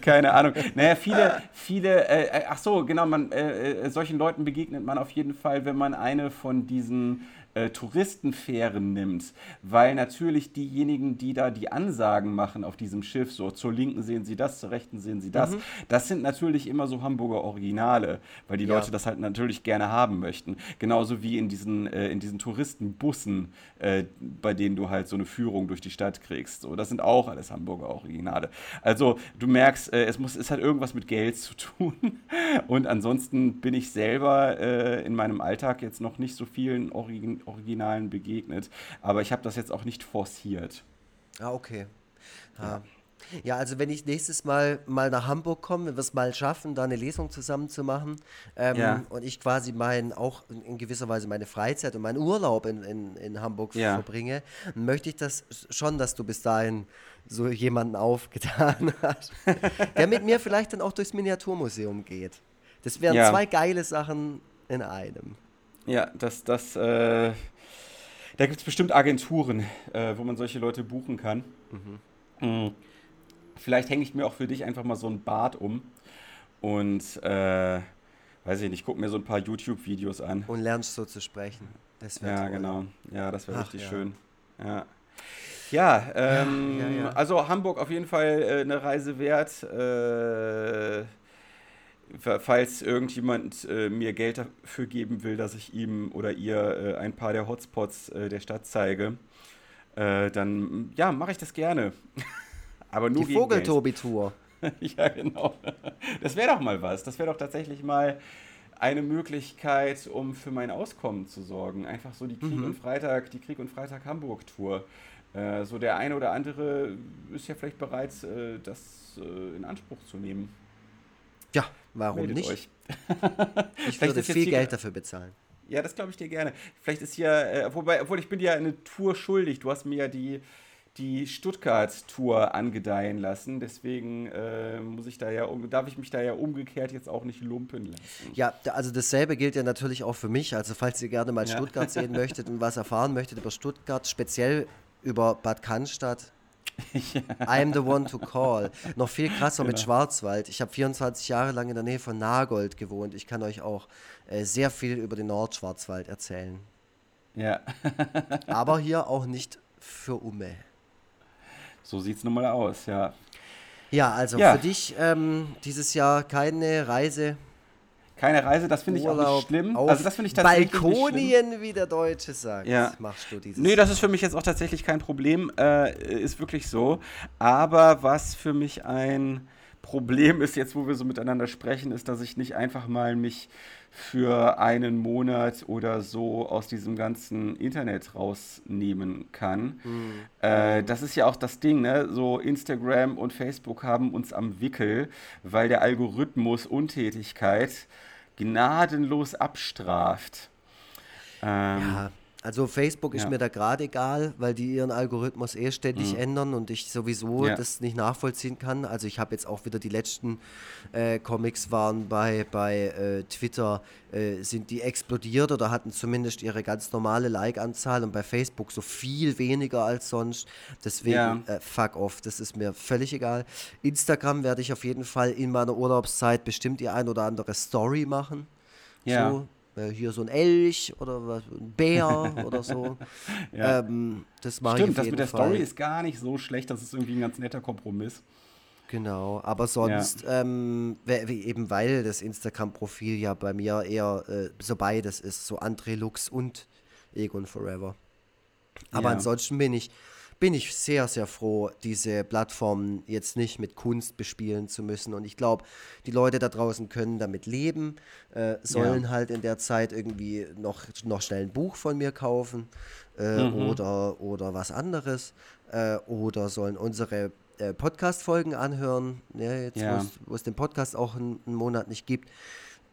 Keine Ahnung. Naja, viele, viele, äh, äh, ach so, genau, man, äh, äh, solchen Leuten begegnet man auf jeden Fall, wenn man eine von diesen äh, Touristenfähren nimmt, weil natürlich diejenigen, die da die Ansagen machen auf diesem Schiff, so zur linken sehen sie das, zur rechten sehen sie das, mhm. das sind natürlich immer so Hamburger Originale, weil die ja. Leute das halt natürlich gerne haben möchten. Genauso wie in diesen, äh, in diesen Touristenbussen, äh, bei denen du halt so eine Führung durch die Stadt kriegst. So, das sind auch alles Hamburger Originale. Also du merkst, äh, es, muss, es hat irgendwas mit Geld zu tun. Und ansonsten bin ich selber äh, in meinem Alltag jetzt noch nicht so vielen Origin Originalen begegnet. Aber ich habe das jetzt auch nicht forciert. Ah, okay. Ja. Ja, also wenn ich nächstes Mal mal nach Hamburg komme, wenn wir es mal schaffen, da eine Lesung zusammen zu machen ähm, ja. und ich quasi mein, auch in, gewisser Weise meine Freizeit und meinen Urlaub in, in, in Hamburg ja. verbringe, möchte ich das schon, dass du bis dahin so jemanden aufgetan hast, der mit mir vielleicht dann auch durchs Miniaturmuseum geht. Das wären zwei geile Sachen in einem. Ja, das, das, äh, da gibt es bestimmt Agenturen, äh, wo man solche Leute buchen kann. Mhm. Mhm. Vielleicht hänge ich mir auch für dich einfach mal so ein Bart um und äh, weiß ich nicht, guck mir so ein paar YouTube-Videos an. Und lernst so zu sprechen. Das ja, toll. genau. Ja, das wäre richtig ja. schön. Ja. Ja, ähm, ja, ja, also Hamburg auf jeden Fall äh, eine Reise wert. Äh, falls irgendjemand äh, mir Geld dafür geben will, dass ich ihm oder ihr äh, ein paar der Hotspots äh, der Stadt zeige, äh, dann ja, mache ich das gerne. Aber nur Die Vogeltobi-Tour. ja, genau. Das wäre doch mal was. Das wäre doch tatsächlich mal eine Möglichkeit, um für mein Auskommen zu sorgen. Einfach so die Krieg mhm. und Freitag, die Krieg und Freitag Hamburg Tour. Äh, so der eine oder andere ist ja vielleicht bereit, äh, das in Anspruch zu nehmen. Ja, warum Meldet nicht? Euch. ich würde viel Geld dafür bezahlen. Ja, das glaube ich dir gerne. Vielleicht ist hier, äh, wobei, obwohl ich bin dir eine Tour schuldig. Du hast mir ja die die Stuttgart-Tour angedeihen lassen. Deswegen äh, muss ich da ja, darf ich mich da ja umgekehrt jetzt auch nicht lumpen lassen. Ja, also dasselbe gilt ja natürlich auch für mich. Also falls ihr gerne mal ja. Stuttgart sehen möchtet und was erfahren möchtet über Stuttgart, speziell über Bad Cannstatt, ja. I'm the one to call. Noch viel krasser genau. mit Schwarzwald. Ich habe 24 Jahre lang in der Nähe von Nagold gewohnt. Ich kann euch auch äh, sehr viel über den Nordschwarzwald erzählen. Ja. Aber hier auch nicht für Umme. So sieht es nun mal aus, ja. Ja, also ja. für dich ähm, dieses Jahr keine Reise. Keine Reise, das finde ich auch nicht schlimm. also das finde ich tatsächlich Balkonien, wie der Deutsche sagt. Ja. Machst du dieses Nee, das ist für mich jetzt auch tatsächlich kein Problem. Äh, ist wirklich so. Aber was für mich ein Problem ist, jetzt wo wir so miteinander sprechen, ist, dass ich nicht einfach mal mich für einen Monat oder so aus diesem ganzen Internet rausnehmen kann. Mhm. Äh, das ist ja auch das Ding, ne? So Instagram und Facebook haben uns am Wickel, weil der Algorithmus Untätigkeit gnadenlos abstraft. Ähm, ja, also Facebook ist ja. mir da gerade egal, weil die ihren Algorithmus eh ständig mhm. ändern und ich sowieso ja. das nicht nachvollziehen kann. Also ich habe jetzt auch wieder die letzten äh, Comics waren bei, bei äh, Twitter, äh, sind die explodiert oder hatten zumindest ihre ganz normale Like-Anzahl und bei Facebook so viel weniger als sonst. Deswegen ja. Äh, fuck off, das ist mir völlig egal. Instagram werde ich auf jeden Fall in meiner Urlaubszeit bestimmt die ein oder andere Story machen. Ja. So, hier so ein Elch oder was, ein Bär oder so. ja. ähm, das mache Stimmt, ich das mit der Fall. Story ist gar nicht so schlecht, das ist irgendwie ein ganz netter Kompromiss. Genau, aber sonst, ja. ähm, eben weil das Instagram-Profil ja bei mir eher äh, so beides ist, so André Lux und Egon Forever. Aber ja. ansonsten bin ich bin ich sehr, sehr froh, diese Plattformen jetzt nicht mit Kunst bespielen zu müssen. Und ich glaube, die Leute da draußen können damit leben, äh, sollen ja. halt in der Zeit irgendwie noch, noch schnell ein Buch von mir kaufen äh, mhm. oder, oder was anderes äh, oder sollen unsere äh, Podcast-Folgen anhören, ja, jetzt ja. wo es den Podcast auch einen, einen Monat nicht gibt.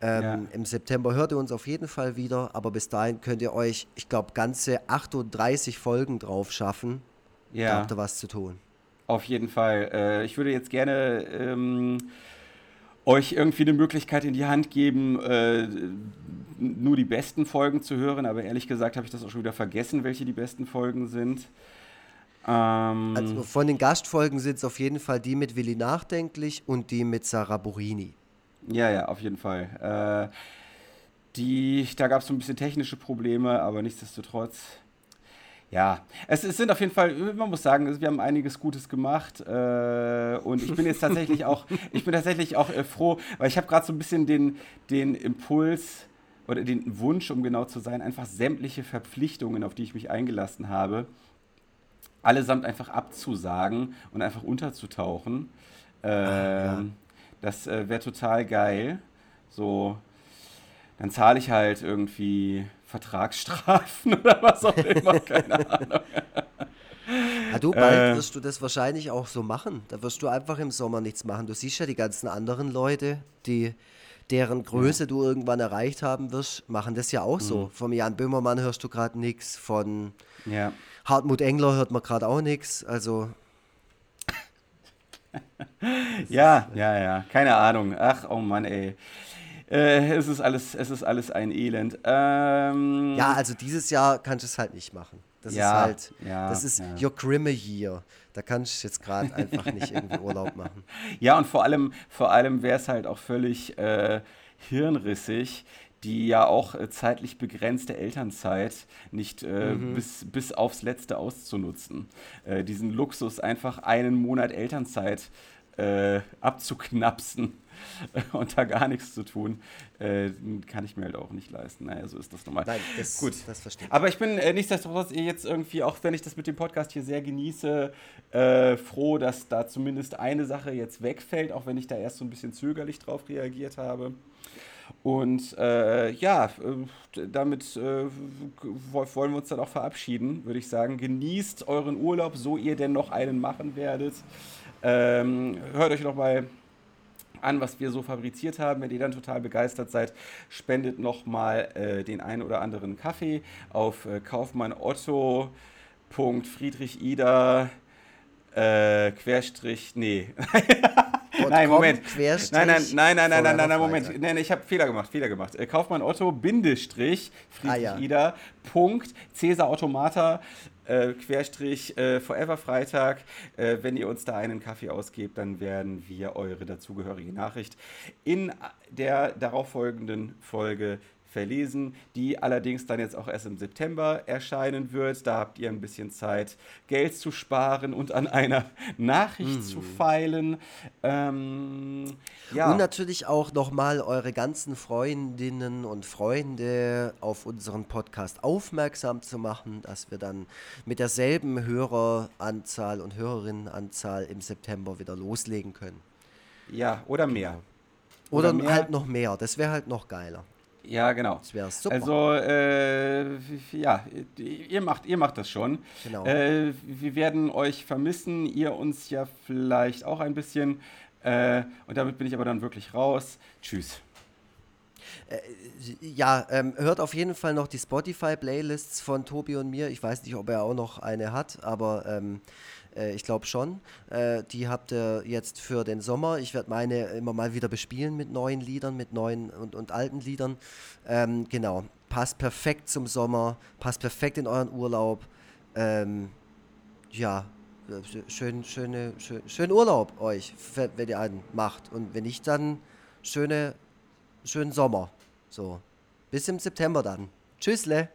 Ähm, ja. Im September hört ihr uns auf jeden Fall wieder, aber bis dahin könnt ihr euch, ich glaube, ganze 38 Folgen drauf schaffen. Ja. Da habt ihr was zu tun. Auf jeden Fall. Äh, ich würde jetzt gerne ähm, euch irgendwie eine Möglichkeit in die Hand geben, äh, nur die besten Folgen zu hören, aber ehrlich gesagt habe ich das auch schon wieder vergessen, welche die besten Folgen sind. Ähm, also von den Gastfolgen sind es auf jeden Fall die mit Willi Nachdenklich und die mit Sarah Burini. Ja, ja, auf jeden Fall. Äh, die, da gab es so ein bisschen technische Probleme, aber nichtsdestotrotz ja, es, es, sind auf jeden Fall, man muss sagen, wir haben einiges Gutes gemacht äh, und ich bin jetzt tatsächlich auch, ich bin tatsächlich auch äh, froh, weil ich habe gerade so ein bisschen den, den Impuls oder den Wunsch, um genau zu sein, einfach sämtliche Verpflichtungen, auf die ich mich eingelassen habe, allesamt einfach abzusagen und einfach unterzutauchen. Ähm, Ach, ja. Ähm, das äh, wäre total geil. So, dann zahle ich halt irgendwie Vertragsstrafen oder was auch immer, keine Ahnung. Ja, du, bald äh, wirst du das wahrscheinlich auch so machen. Da wirst du einfach im Sommer nichts machen. Du siehst ja die ganzen anderen Leute, die deren Größe ja. du irgendwann erreicht haben wirst, machen das ja auch mhm. so. Vom Jan Böhmermann hörst du gerade nichts, von ja. Hartmut Engler hört man gerade auch nichts. Also. ja, ja, ja, keine Ahnung. Ach, oh Mann, ey. Äh, es, ist alles, es ist alles ein Elend. Ähm, ja, also dieses Jahr kannst du es halt nicht machen. Das ja, ist halt, ja, das ist ja. your Grimme Year. Da kannst du jetzt gerade einfach nicht irgendwie Urlaub machen. Ja, und vor allem, vor allem wäre es halt auch völlig äh, hirnrissig, die ja auch äh, zeitlich begrenzte Elternzeit nicht äh, mhm. bis, bis aufs Letzte auszunutzen. Äh, diesen Luxus, einfach einen Monat Elternzeit äh, abzuknapsen und da gar nichts zu tun, äh, kann ich mir halt auch nicht leisten. Naja, so ist das normal. Nein, das, Gut. das verstehe ich. Aber ich bin äh, nichtsdestotrotz jetzt irgendwie, auch wenn ich das mit dem Podcast hier sehr genieße, äh, froh, dass da zumindest eine Sache jetzt wegfällt, auch wenn ich da erst so ein bisschen zögerlich drauf reagiert habe. Und äh, ja, äh, damit äh, wollen wir uns dann auch verabschieden, würde ich sagen. Genießt euren Urlaub, so ihr denn noch einen machen werdet. Ähm, hört euch noch mal an, was wir so fabriziert haben. Wenn ihr dann total begeistert seid, spendet nochmal äh, den einen oder anderen Kaffee auf äh, Kaufmann Otto. Friedrich Ida äh, Querstrich, nee. nein, Moment. Nein, nein, nein, nein, nein, nein, nein, nein, Moment. Nein, ich habe Fehler gemacht, Fehler gemacht. Äh, Kaufmann Otto, Bindestrich, Friedrich ah, ja. Ida, Punkt, Cäsar Automata, äh, Querstrich äh, Forever Freitag. Äh, wenn ihr uns da einen Kaffee ausgebt, dann werden wir eure dazugehörige Nachricht in der darauffolgenden Folge verlesen, die allerdings dann jetzt auch erst im September erscheinen wird. Da habt ihr ein bisschen Zeit, Geld zu sparen und an einer Nachricht mm. zu feilen. Ähm, ja. Und natürlich auch nochmal eure ganzen Freundinnen und Freunde auf unseren Podcast aufmerksam zu machen, dass wir dann mit derselben Höreranzahl und Hörerinnenanzahl im September wieder loslegen können. Ja, oder mehr. Oder, oder mehr. halt noch mehr. Das wäre halt noch geiler. Ja, genau. Das wäre super. Also, äh, ja, ihr macht, ihr macht das schon. Genau. Äh, wir werden euch vermissen, ihr uns ja vielleicht auch ein bisschen. Äh, und damit bin ich aber dann wirklich raus. Tschüss. Äh, ja, ähm, hört auf jeden Fall noch die Spotify-Playlists von Tobi und mir. Ich weiß nicht, ob er auch noch eine hat, aber ähm, äh, ich glaube schon. Äh, die habt ihr jetzt für den Sommer. Ich werde meine immer mal wieder bespielen mit neuen Liedern, mit neuen und, und alten Liedern. Ähm, genau. Passt perfekt zum Sommer, passt perfekt in euren Urlaub. Ähm, ja, schön, schöne, schön, schönen Urlaub euch, wenn ihr einen macht. Und wenn nicht, dann schöne, schönen Sommer. So. Bis im September dann. Tschüssle.